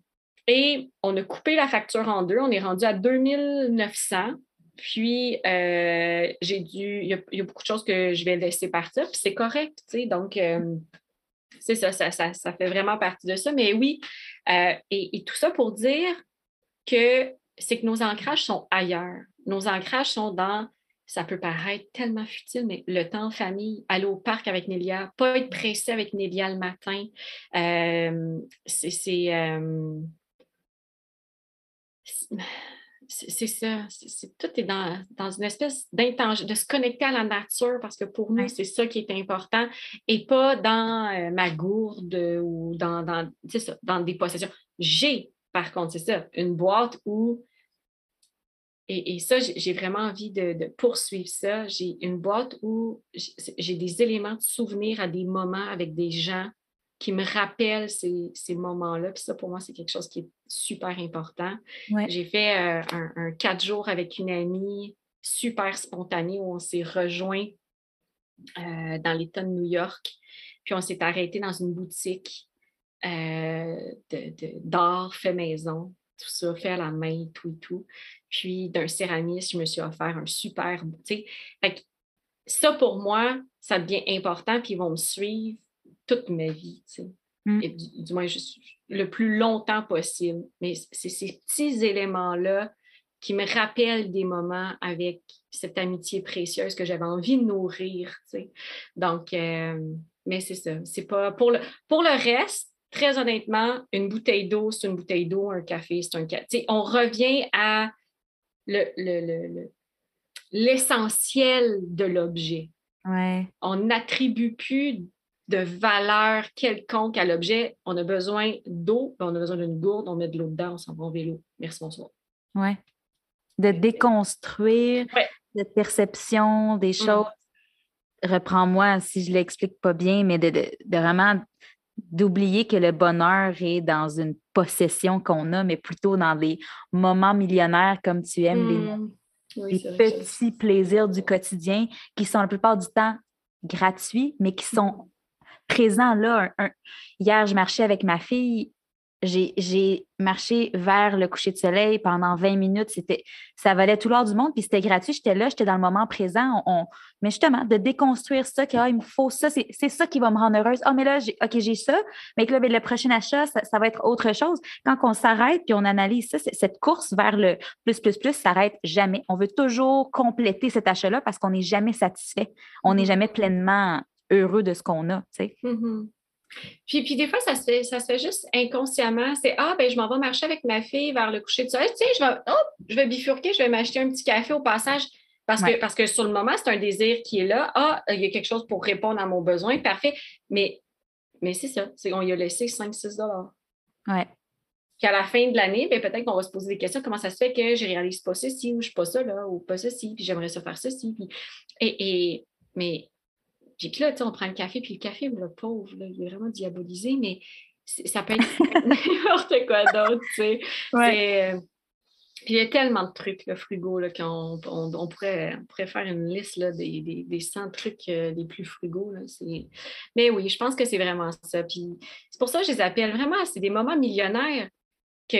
et on a coupé la facture en deux. On est rendu à 2900. Puis, euh, j'ai dû. Il y, a, beaucoup de choses que je vais laisser partir, puis c'est correct, tu sais. Donc, euh, c'est ça ça, ça fait vraiment partie de ça. Mais oui, euh, et, tout ça pour dire que c'est que nos ancrages sont ailleurs. Nos ancrages sont dans, ça peut paraître tellement futile, mais le temps famille, aller au parc avec Nélia, pas être pressé avec Nélia le matin. c'est c'est ça. tout est dans, une espèce d'intangible, de se connecter à la nature parce que pour nous, c'est ça qui est important et pas dans euh, ma gourde ou dans, dans, ça, dans des possessions. J'ai, par contre, c'est ça, une boîte où. Et, ça, j'ai vraiment envie de, poursuivre ça. J'ai une boîte où j'ai des éléments de souvenir à des moments avec des gens qui me rappelle ces, moments-là. Puis ça, pour moi, c'est quelque chose qui est super important. J'ai fait euh, un, quatre jours avec une amie super spontané où on s'est rejoint euh, dans l'État de New York. Puis on s'est arrêté dans une boutique euh, d'art fait maison, tout ça, fait à la main, tout et tout. Puis d'un céramiste, je me suis offert un super. ça, pour moi, ça devient important, puis ils vont me suivre toute ma vie, tu sais. Mm. du, moins le plus longtemps possible. Mais c'est ces petits éléments-là qui me rappellent des moments avec cette amitié précieuse que j'avais envie de nourrir. Donc, euh, mais c'est ça. C'est pas pour le, pour le reste, très honnêtement, une bouteille d'eau, c'est une bouteille d'eau, un café, c'est un café. On revient à l'essentiel le, de l'objet. Ouais. On n'attribue plus de valeur quelconque à l'objet. On a besoin d'eau, on a besoin d'une gourde, on met de l'eau dedans, on s'en va en vélo. Merci, bonsoir. Oui. De déconstruire cette perception des mm. choses. Reprends-moi si je ne l'explique pas bien, mais de, de vraiment d'oublier que le bonheur est dans une possession qu'on a, mais plutôt dans des moments millionnaires comme tu aimes, les, mm. petits plaisirs du quotidien qui sont la plupart du temps gratuits, mais qui sont présents là. Hier, je marchais avec ma fille j'ai marché vers le coucher de soleil pendant 20 minutes. C'était, ça valait tout l'heure du monde, puis c'était gratuit. J'étais là, j'étais dans le moment présent. On, mais justement, de déconstruire ça, que ah, il me faut ça, c'est ça qui va me rendre heureuse. Ah, mais là, OK, j'ai ça, mais que là, le prochain achat, ça, va être autre chose. Quand on s'arrête puis on analyse ça, cette course vers le plus, plus, plus s'arrête jamais. On veut toujours compléter cet achat-là parce qu'on n'est jamais satisfait. On n'est mm-hmm. jamais pleinement heureux de ce qu'on a. Tu sais. Mm-hmm. Puis, puis des fois, ça se fait, ça se fait juste inconsciemment. C'est Ah, ben je m'en vais marcher avec ma fille vers le coucher de soleil. Tu sais, je vais, je vais bifurquer, je vais m'acheter un petit café au passage. Parce, que, parce que sur le moment, c'est un désir qui est là. Ah, il y a quelque chose pour répondre à mon besoin. Parfait. Mais, mais c'est ça. C'est qu'on y a laissé 5-6 dollars. Ouais. Puis à la fin de l'année, ben, peut-être qu'on va se poser des questions. Comment ça se fait que je réalise pas ceci ou je suis pas ça là ou pas ceci, puis j'aimerais ça faire ceci. Puis... Et, et, mais puis là, tu sais, on prend le café, puis le café, le pauvre, il est vraiment diabolisé, mais ça peut être *laughs* *laughs* n'importe quoi d'autre, tu sais. Euh, puis il y a tellement de trucs, le frigo, là, qu'on on, pourrait, faire une liste là, des, des, des 100 trucs euh, les plus frugaux. Là, mais oui, je pense que c'est vraiment ça. Puis c'est pour ça que je les appelle vraiment, c'est des moments millionnaires que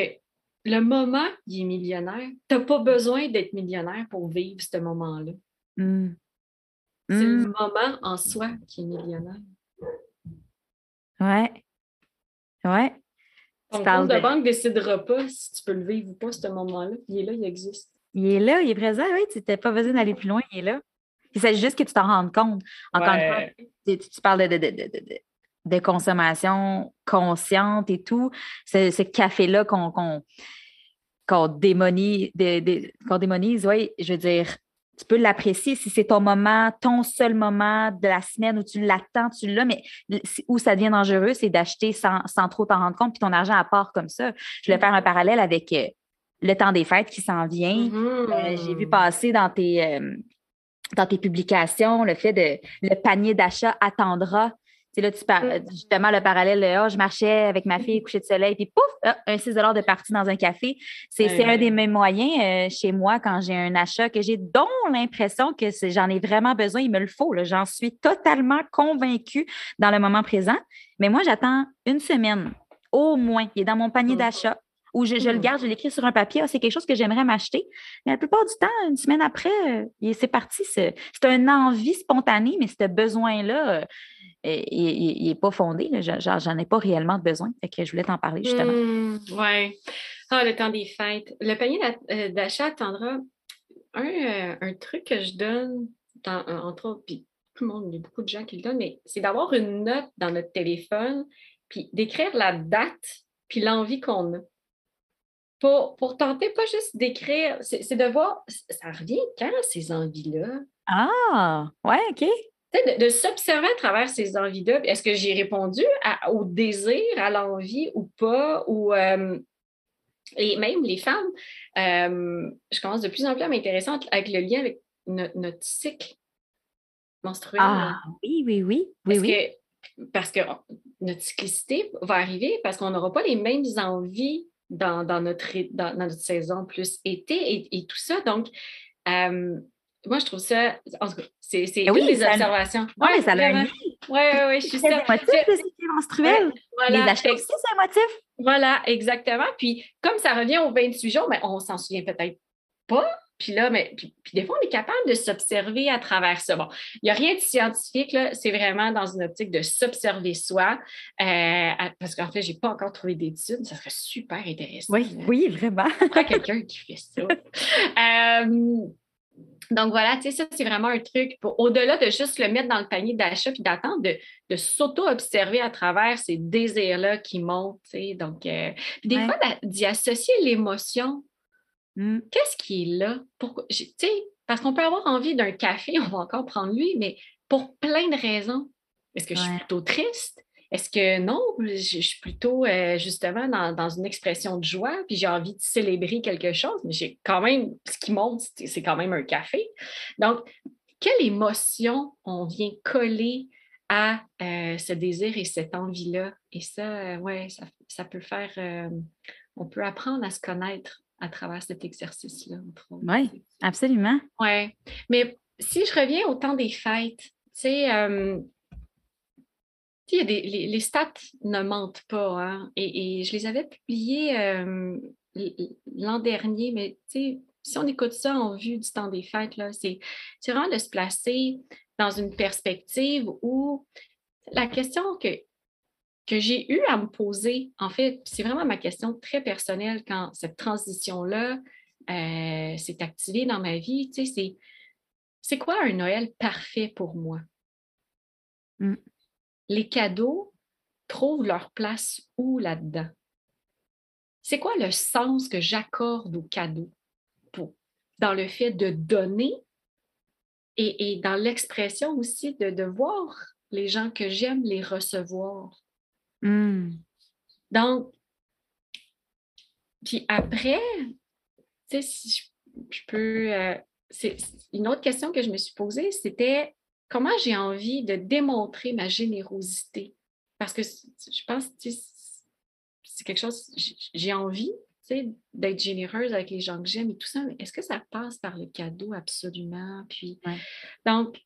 le moment, il est millionnaire. Tu n'as pas besoin d'être millionnaire pour vivre ce moment-là. Mmh. C'est le mmh. moment en soi qui est millionnaire. Ouais. Ouais. Ton compte de, banque ne décidera pas si tu peux le vivre ou pas, ce moment-là. Il est là, il existe. Il est là, il est présent, oui. Tu n'as pas besoin d'aller plus loin, il est là. Il s'agit juste que tu t'en rendes compte. Encore une fois, tu, parles de, de, consommation consciente et tout. Ce, café-là qu'on démonise, démonise, oui, je veux dire, tu peux l'apprécier si c'est ton moment, ton seul moment de la semaine où tu l'attends, tu l'as, mais où ça devient dangereux, c'est d'acheter sans, trop t'en rendre compte, puis ton argent à part comme ça. Je vais faire un parallèle avec euh, le temps des fêtes qui s'en vient. Mm-hmm. Euh, j'ai vu passer dans tes, euh, dans tes publications le fait de le panier d'achat attendra là, tu parles mm. justement le parallèle, oh, je marchais avec ma fille coucher de soleil, puis pouf, ah, un 6 de parti dans un café. C'est un des mêmes moyens euh, chez moi quand j'ai un achat que j'ai dont l'impression que j'en ai vraiment besoin, il me le faut. J'en suis totalement convaincue dans le moment présent. Mais moi, j'attends une semaine, au moins. Il est dans mon panier mm. d'achat ou je, le mm. garde, je l'écris sur un papier, ah, c'est quelque chose que j'aimerais m'acheter. Mais la plupart du temps, une semaine après, euh, c'est parti. C'est un envie spontanée, mais ce besoin-là, euh, il n'est pas fondé. J'en ai pas réellement besoin. Fait que je voulais t'en parler justement. Mmh, oui. Ah, le temps des fêtes. Le panier euh, d'achat attendra un, un, truc que je donne, entre autres, puis tout le monde, il y a beaucoup de gens qui le donnent, mais c'est d'avoir une note dans notre téléphone, puis d'écrire la date, puis l'envie qu'on a. Pour, pour, tenter pas juste d'écrire, c'est de voir, ça revient quand ces envies-là? Ah, ouais, OK de, s'observer à travers ces envies-là. Est-ce que j'ai répondu au désir, à l'envie ou pas? Ou, euh, et même les femmes, euh, je commence de plus en plus à m'intéresser avec le lien avec notre, cycle menstruel. Ah oui, oui, oui. parce, oui. Que, parce que notre cyclicité va arriver parce qu'on n'aura pas les mêmes envies dans, notre, dans, notre saison plus été et, tout ça. Donc, euh, moi, je trouve ça. En tout cas, c'est eh oui, des observations. Oui, ça a un Oui, oui, je suis sûre. C'est motif de menstruel. voilà. Les achats aussi, c'est un motif. Voilà, exactement. Puis, comme ça revient aux 28 jours, mais on s'en souvient peut-être pas. Puis là, mais, puis, des fois, on est capable de s'observer à travers ça. Bon, il n'y a rien de scientifique, là. C'est vraiment dans une optique de s'observer soi. Euh, parce qu'en fait, je n'ai pas encore trouvé d'études. Ça serait super intéressant. Oui, oui, vraiment. Pas quelqu'un qui fait ça. Euh, donc voilà, tu sais, ça, c'est vraiment un truc pour, au-delà de juste le mettre dans le panier d'achat puis d'attendre, de, s'auto-observer à travers ces désirs-là qui montent, tu sais. Donc, euh, des fois, d'y associer l'émotion. Mmh. Qu'est-ce qui est là? Pourquoi, tu sais, parce qu'on peut avoir envie d'un café, *laughs* on va encore prendre lui, mais pour plein de raisons. Est-ce que je suis plutôt triste? Est-ce que non, je, suis plutôt euh, justement dans, une expression de joie, puis j'ai envie de célébrer quelque chose, mais j'ai quand même, ce qui monte, c'est quand même un café. Donc, quelle émotion on vient coller à euh, ce désir et cette envie-là? Et ça, euh, ouais, ça, peut faire, on peut apprendre à se connaître à travers cet exercice-là. Oui, absolument. Oui, mais si je reviens au temps des fêtes, tu sais, les, stats ne mentent pas. Hein, et, je les avais publiées euh, l'an dernier, mais si on écoute ça en vue du temps des fêtes, c'est vraiment de se placer dans une perspective où la question que, que j'ai eu à me poser, en fait, c'est vraiment ma question très personnelle quand cette transition-là euh, s'est activée dans ma vie, c'est c'est quoi un Noël parfait pour moi? Mmh les cadeaux trouvent leur place où là-dedans? C'est quoi le sens que j'accorde aux cadeaux dans le fait de donner et, dans l'expression aussi de, voir les gens que j'aime les recevoir? Hmm. Donc, puis après, tu sais, si je, peux. Euh, c'est une autre question que je me suis posée, c'était comment j'ai envie de démontrer ma générosité? Parce que je pense que c'est quelque chose, j'ai envie d'être généreuse avec les gens que j'aime et tout ça, mais est-ce que ça passe par le cadeau absolument? Puis, donc,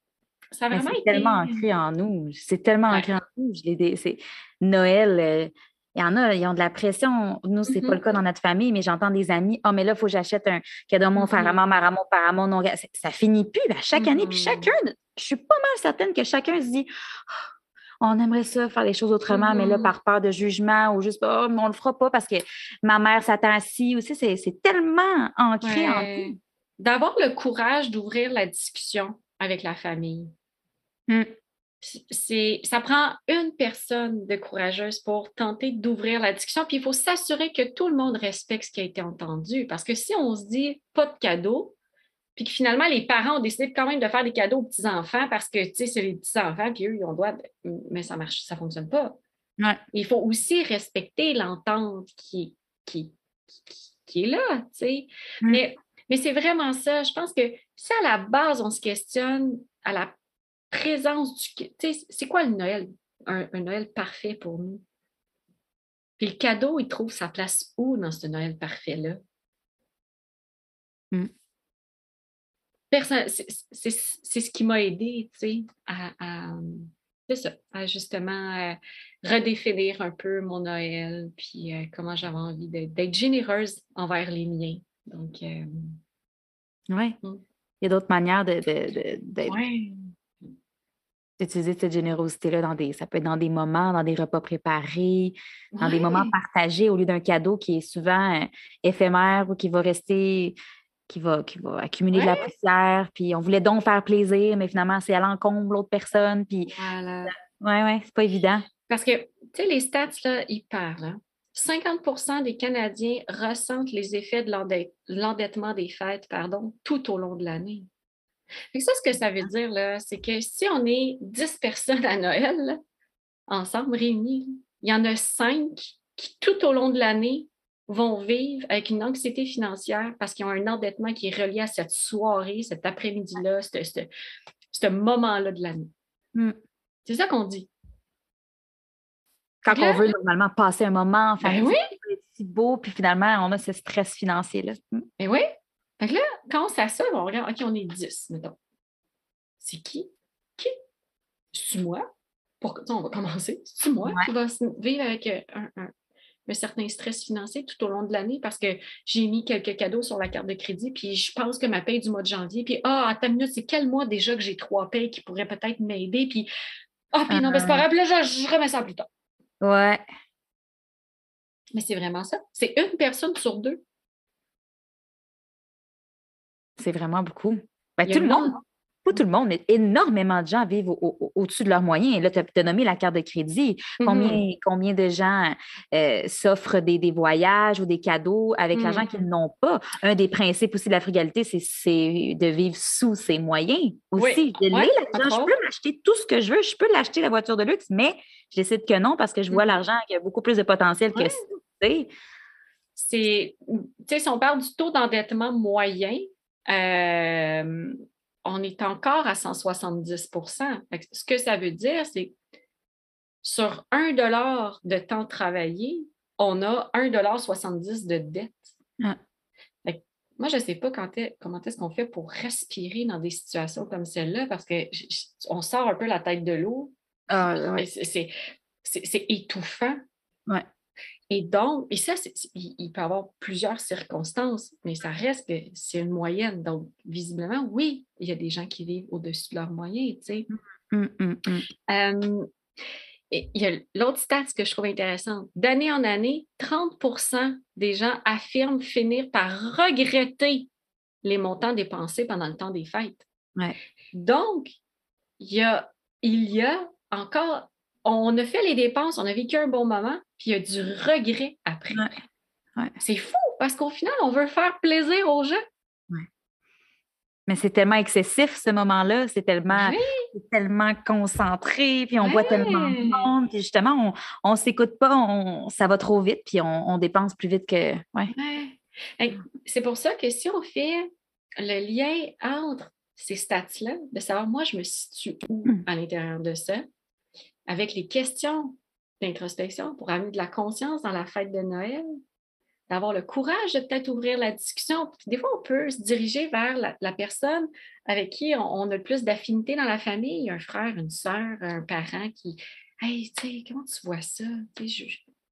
ça a vraiment C'est tellement ancré en nous. C'est tellement ancré en nous. C'est Noël. Euh, il y en a, ils ont de la pression. Nous, ce n'est pas mm-hmm. le cas dans notre famille, mais j'entends des amis Oh, mais là, il faut que j'achète un cadeau mon Faramon, Maramon, Paramon. Non, ça, ça finit plus à chaque année. Puis mm-hmm. chacun, je suis pas mal certaine que chacun se dit oh, on aimerait ça, faire les choses autrement, mais là, mm-hmm. par peur de jugement ou juste, oh, mais on le fera pas parce que ma mère s'attend ci aussi. C'est tellement ancré en nous. D'avoir le courage d'ouvrir la discussion avec la famille. Mm c'est, ça prend une personne de courageuse pour tenter d'ouvrir la discussion. Puis il faut s'assurer que tout le monde respecte ce qui a été entendu. Parce que si on se dit pas de cadeaux, puis que finalement les parents ont décidé quand même de faire des cadeaux aux petits-enfants parce que c'est les petits-enfants, puis eux, ils ont droit, mais ça marche, ça ne fonctionne pas. Il faut aussi respecter l'entente qui, qui, qui, est là. Mm. Mais, mais c'est vraiment ça. Je pense que si à la base, on se questionne à la présence du. C'est quoi le Noël? Un, Noël parfait pour nous? Puis le cadeau, il trouve sa place où dans ce Noël parfait-là? Hmm. C'est ce qui m'a aidé, tu sais, à, justement euh, redéfinir un peu mon Noël, puis euh, comment j'avais envie d'être généreuse envers les miens. Donc, euh, oui. Hmm. Il y a d'autres manières d'être utiliser cette générosité-là dans des, ça peut être dans des moments, dans des repas préparés, dans des moments partagés au lieu d'un cadeau qui est souvent euh, éphémère ou qui va rester, qui va, qui va accumuler de la poussière. Puis on voulait donc faire plaisir, mais finalement, c'est à l'encombre l'autre personne. Puis, voilà. ouais, ouais, c'est pas évident. Parce que, tu sais, les stats, là, ils parlent. 50% hein. des Canadiens ressentent les effets de l'endettement des fêtes pardon, tout au long de l'année ça, ce que ça veut dire, là, c'est que si on est 10 personnes à Noël, ensemble, réunies, il y en a 5 qui, tout au long de l'année, vont vivre avec une anxiété financière parce qu'ils ont un endettement qui est relié à cette soirée, cet après-midi-là, ce moment-là de l'année. Hmm. C'est ça qu'on dit. Quand on veut normalement passer un moment en ben famille, c'est beau, puis finalement, on a ce stress financier-là. Mais ben oui, fait que là, quand on s'assoit, on regarde, OK, on est 10, mettons. C'est qui? Qui? C'est moi? Pour... On va commencer. C'est moi qui va vivre avec euh, un, un certain stress financier tout au long de l'année parce que j'ai mis quelques cadeaux sur la carte de crédit, puis je pense que ma paye du mois de janvier, puis ah, à ta minute, c'est quel mois déjà que j'ai trois payes qui pourraient peut-être m'aider, puis ah, puis non, mais c'est pas ah. grave, là, je, remets ça plus tard. Ouais. Mais c'est vraiment ça. C'est une personne sur deux. C'est vraiment beaucoup. Ben, tout le monde, pas tout le monde, mais énormément de gens vivent au-dessus de leurs moyens. Là, tu as, nommé la carte de crédit. Combien, mm-hmm. combien de gens euh, s'offrent des, voyages ou des cadeaux avec l'argent qu'ils mm. n'ont pas? Un des principes aussi de la frugalité, c'est de vivre sous ses moyens aussi. je peux m'acheter tout ce que je veux, je peux l'acheter la voiture de luxe, mais je décide que non parce que je vois mm. l'argent qui a beaucoup plus de potentiel que ça. Si on parle du taux d'endettement moyen, euh, on est encore à 170% Ce que ça veut dire, c'est sur 1 dollar de temps travaillé, on a 1,70 de dette. Ah. Moi, je ne sais pas comment est-ce qu'on fait pour respirer dans des situations comme celle-là parce qu'on sort un peu la tête de l'eau. Ah, c'est étouffant. Ouais. Et donc, et ça, il, peut y avoir plusieurs circonstances, mais ça reste que c'est une moyenne. Donc, visiblement, oui, il y a des gens qui vivent au-dessus de leurs moyens, tu sais. Mmh, mmh, mmh. Euh, il y a l'autre stat que je trouve intéressant. D'année en année, 30% des gens affirment finir par regretter les montants dépensés pendant le temps des fêtes. Donc, il y a, il y a encore on a fait les dépenses, on a vécu un bon moment, puis il y a du regret après. C'est fou parce qu'au final, on veut faire plaisir aux gens. Mais c'est tellement excessif ce moment-là, c'est tellement, tellement concentré, puis on voit tellement de monde, puis justement, on ne s'écoute pas, on, ça va trop vite, puis on, dépense plus vite que. Ouais. C'est pour ça que si on fait le lien entre ces stats-là, de savoir moi, je me situe où hmm. à l'intérieur de ça, avec les questions d'introspection pour amener de la conscience dans la fête de Noël, d'avoir le courage de peut-être ouvrir la discussion. Des fois, on peut se diriger vers la, personne avec qui on, a le plus d'affinité dans la famille, un frère, une soeur, un parent qui Hey, tu sais, comment tu vois ça? Je,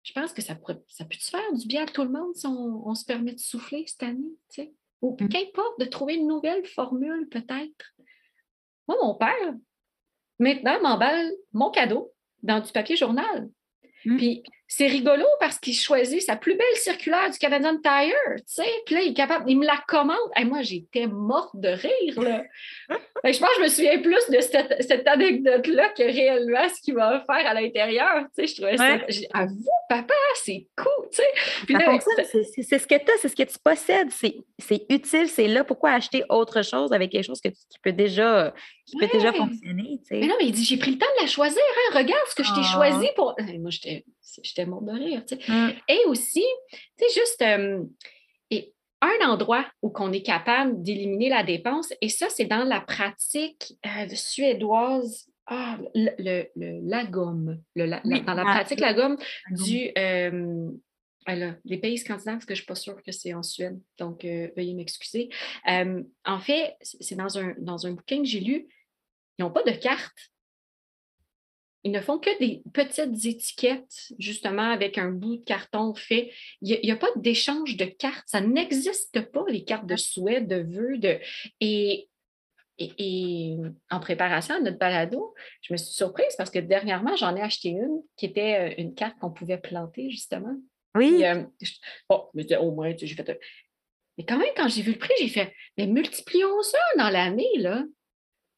je, pense que ça, ça peut faire du bien à tout le monde si on, se permet de souffler cette année, tu sais? Ou mm. qu'importe, de trouver une nouvelle formule peut-être. Moi, mon père, Maintenant, m'emballe mon cadeau dans du papier journal. Puis c'est rigolo parce qu'il choisit sa plus belle circulaire du Canadian Tire, tu sais. Puis là, il est capable, il me la commande. Et moi, j'étais morte de rire, là. *laughs* je pense que je me souviens plus de cette, anecdote-là que réellement ce qu'il va faire à l'intérieur, tu sais. Je trouvais ça... À vous, papa, c'est cool, tu sais. C'est ce que tu as, c'est ce que tu possèdes. C'est utile, c'est là. Pourquoi acheter autre chose avec quelque chose que, qui peut déjà qui peut déjà fonctionner. Mais non, mais il dit j'ai pris le temps de la choisir. Hein? Regarde ce que je t'ai ah. choisi pour. Moi, j'étais morte de rire. Mm. Et aussi, tu sais, juste euh, et un endroit où on est capable d'éliminer la dépense, et ça, c'est dans la pratique euh, suédoise. Ah, le, le, le, la gomme. dans la ah, pratique, la gomme du. Euh, les pays scandinaves, parce que je ne suis pas sûre que c'est en Suède, donc veuillez m'excuser. en fait, c'est dans un, dans un bouquin que j'ai lu, ils n'ont pas de carte. Ils ne font que des petites étiquettes, justement, avec un bout de carton fait. Il n'y a, pas d'échange de cartes. Ça n'existe pas, les cartes de souhait, de vœux. De... Et, et, en préparation à notre balado, je me suis surprise parce que dernièrement, j'en ai acheté une qui était euh, une carte qu'on pouvait planter, justement. Oui. Euh, bon, mais au moins, j'ai fait. Mais quand même, quand j'ai vu le prix, j'ai fait, mais multiplions ça dans l'année, là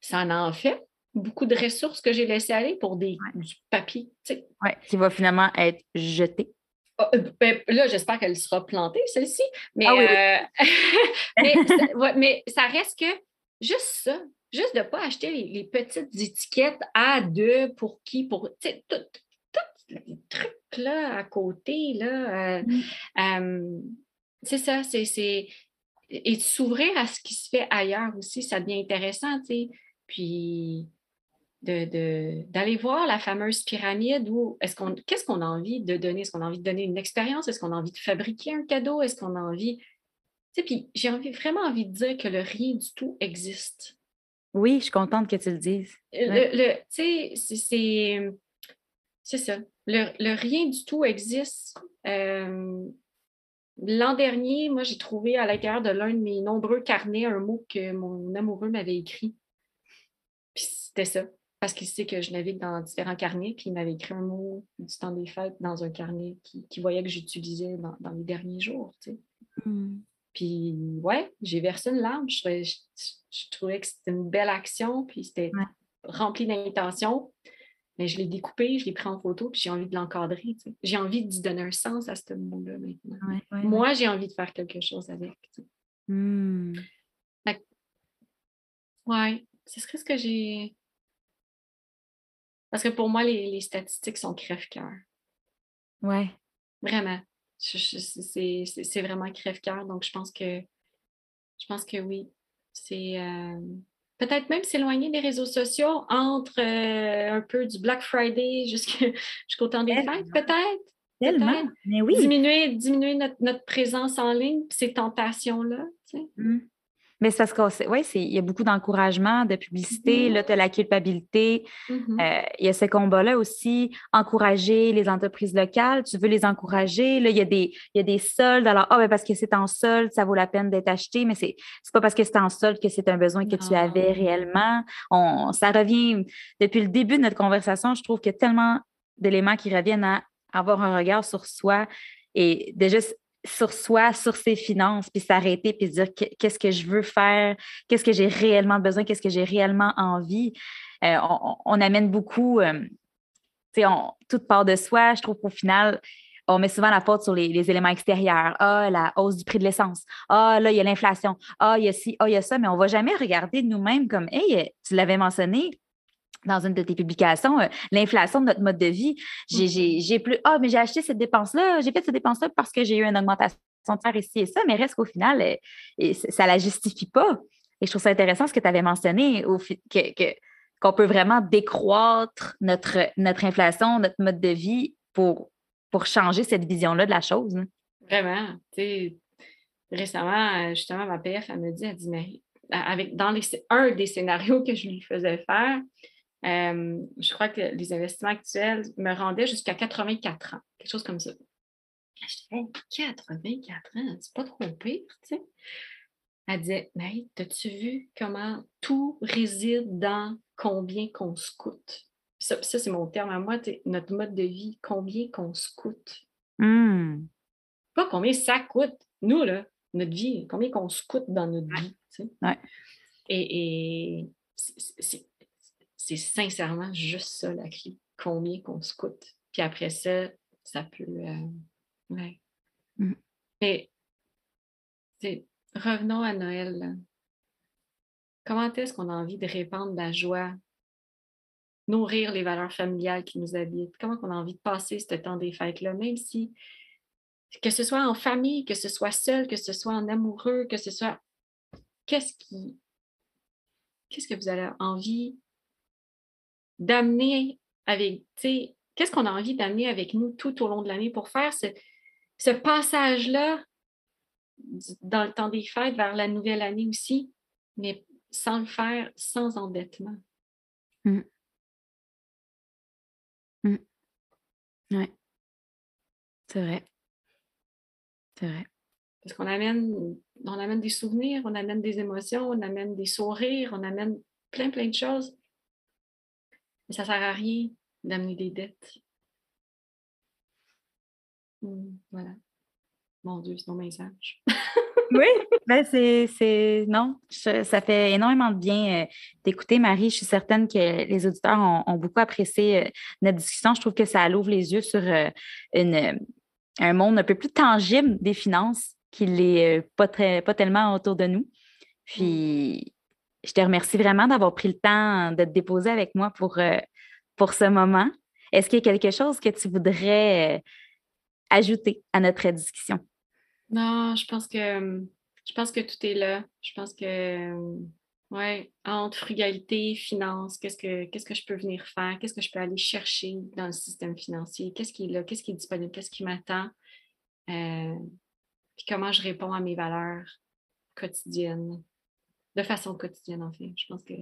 ça en, fait beaucoup de ressources que j'ai laissées aller pour des, du papier. Oui, qui va finalement être jeté. Ah, euh, ben, là, j'espère qu'elle sera plantée, celle-ci. Mais, ah euh, *laughs* mais, ça, reste que juste ça, juste de ne pas acheter les, petites étiquettes à deux pour qui, pour tous les trucs là à côté. Là, euh, mm. c'est ça, c'est. Et de s'ouvrir à ce qui se fait ailleurs aussi, ça devient intéressant. tu sais puis d'aller voir la fameuse pyramide où est-ce qu'on qu'est-ce qu'on a envie de donner? Est-ce qu'on a envie de donner une expérience? Est-ce qu'on a envie de fabriquer un cadeau? Est-ce qu'on a envie. Tu sais, puis j'ai envie, vraiment envie de dire que le rien du tout existe. Oui, je suis contente que tu le dises. Le, tu sais, c'est. C'est ça. le, rien du tout existe. Euh, l'an dernier, moi, j'ai trouvé à l'intérieur de l'un de mes nombreux carnets un mot que mon amoureux m'avait écrit. Puis c'était ça. Parce qu'il sait que je navigue dans différents carnets, puis il m'avait écrit un mot du temps des fêtes dans un carnet qui, voyait que j'utilisais dans, les derniers jours. Hmm. Puis, ouais, j'ai versé une larme. Je trouvais, que c'était une belle action, puis c'était rempli d'intention. Mais je l'ai découpé, je l'ai pris en photo, puis j'ai envie de l'encadrer. J'ai envie d'y donner un sens à ce mot-là maintenant. Moi, j'ai envie de faire quelque chose avec. Mmh. Ouais, ce serait ce que j'ai. Parce que pour moi, les, statistiques sont crève-cœur. Ouais. Vraiment. C'est vraiment crève-cœur. Donc, je pense que je pense que oui. C'est. Euh, peut-être même s'éloigner des réseaux sociaux entre euh, un peu du Black Friday *laughs* jusqu'au temps des fêtes, peut-être. Tellement, mais oui. Diminuer, diminuer notre, présence en ligne, ces tentations-là. Tu sais. Mmh. Mais c'est parce que, oui, il y a beaucoup d'encouragement, de publicité, mm-hmm. là, tu as la culpabilité. Mm-hmm. Euh, il y a ce combat-là aussi, encourager les entreprises locales, tu veux les encourager? Là, il y a des, il y a des soldes. Alors, ah, ben parce que c'est en solde, ça vaut la peine d'être acheté, mais c'est n'est pas parce que c'est en solde que c'est un besoin que tu avais réellement. On, ça revient, depuis le début de notre conversation, je trouve qu'il y a tellement d'éléments qui reviennent à avoir un regard sur soi et déjà sur soi, sur ses finances, puis s'arrêter, puis se dire qu'est-ce que je veux faire, qu'est-ce que j'ai réellement besoin, qu'est-ce que j'ai réellement envie. Euh, on, amène beaucoup, euh, tu sais, toute part de soi. Je trouve qu'au final, on met souvent la faute sur les, éléments extérieurs. Ah, la hausse du prix de l'essence. Ah, là, il y a l'inflation. Ah, il y a ci, ah, il y a ça, mais on ne va jamais regarder nous-mêmes comme, hey, tu l'avais mentionné, dans une de tes publications, euh, l'inflation de notre mode de vie. Mm-hmm. J'ai plus, ah, mais j'ai acheté cette dépense-là, j'ai fait cette dépense-là parce que j'ai eu une augmentation de salaire ici et ça, mais reste qu'au final, euh, ça ne la justifie pas. Et je trouve ça intéressant ce que tu avais mentionné, que, qu'on peut vraiment décroître notre, notre inflation, notre mode de vie pour, pour changer cette vision-là de la chose. Hein. Vraiment. Récemment, euh, justement, ma PF, elle me dit, elle dit, mais avec, dans les, un des scénarios que je lui faisais faire, euh, je crois que les investissements actuels me rendaient jusqu'à 84 ans, quelque chose comme ça. Je disais, 84 ans, c'est pas trop pire, tu sais. Elle disait, mais as-tu vu comment tout réside dans combien qu'on se coûte? Ça, c'est mon terme à moi, notre mode de vie, combien qu'on se coûte? Hmm. Pas combien ça coûte, nous, là, notre vie, combien qu'on se coûte dans notre vie. Tu sais. Et, et c'est c'est sincèrement juste ça la clé. Combien qu'on se coûte. Puis après ça, ça peut. Euh, ouais. Mm. Mais revenons à Noël. Comment est-ce qu'on a envie de répandre la joie, nourrir les valeurs familiales qui nous habitent? Comment on a envie de passer ce temps des fêtes-là, même si, que ce soit en famille, que ce soit seul, que ce soit en amoureux, que ce soit. Qu'est-ce qui. Qu'est-ce que vous avez envie d'amener avec, tu sais, qu'est-ce qu'on a envie d'amener avec nous tout au long de l'année pour faire ce, ce passage-là dans le temps des fêtes vers la nouvelle année aussi, mais sans le faire sans endettement? Mmh. Mmh. Oui. C'est vrai. C'est vrai. Parce qu'on amène, on amène des souvenirs, on amène des émotions, on amène des sourires, on amène plein, plein de choses ça ne sert à rien d'amener des dettes. Hmm, voilà. Mon Dieu, c'est mon message. *laughs* oui, ben c'est. Non, ça fait énormément de bien euh, d'écouter, Marie. Je suis certaine que les auditeurs ont, beaucoup apprécié euh, notre discussion. Je trouve que ça ouvre les yeux sur euh, une, un monde un peu plus tangible des finances qui n'est pas, pas tellement autour de nous. Puis, je te remercie vraiment d'avoir pris le temps de te déposer avec moi pour, euh, pour ce moment. Est-ce qu'il y a quelque chose que tu voudrais euh, ajouter à notre discussion? Non, je pense que je pense que tout est là. Je pense que ouais, entre frugalité, finance, qu'est-ce que qu'est-ce que je peux venir faire? Qu'est-ce que je peux aller chercher dans le système financier? Qu'est-ce qui est là? Qu'est-ce qui est disponible? Qu'est-ce qui m'attend? Euh, puis comment je réponds à mes valeurs quotidiennes? De façon quotidienne, en fait. Je pense que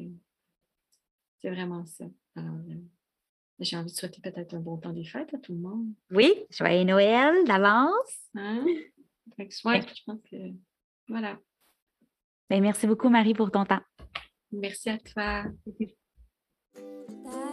c'est vraiment ça. Euh, J'ai envie de souhaiter peut-être un bon temps des fêtes à tout le monde. Oui, joyeux Noël d'avance. Hein? Fait que, ouais, je pense que voilà. Ben, merci beaucoup, Marie, pour ton temps. Merci à toi. *laughs*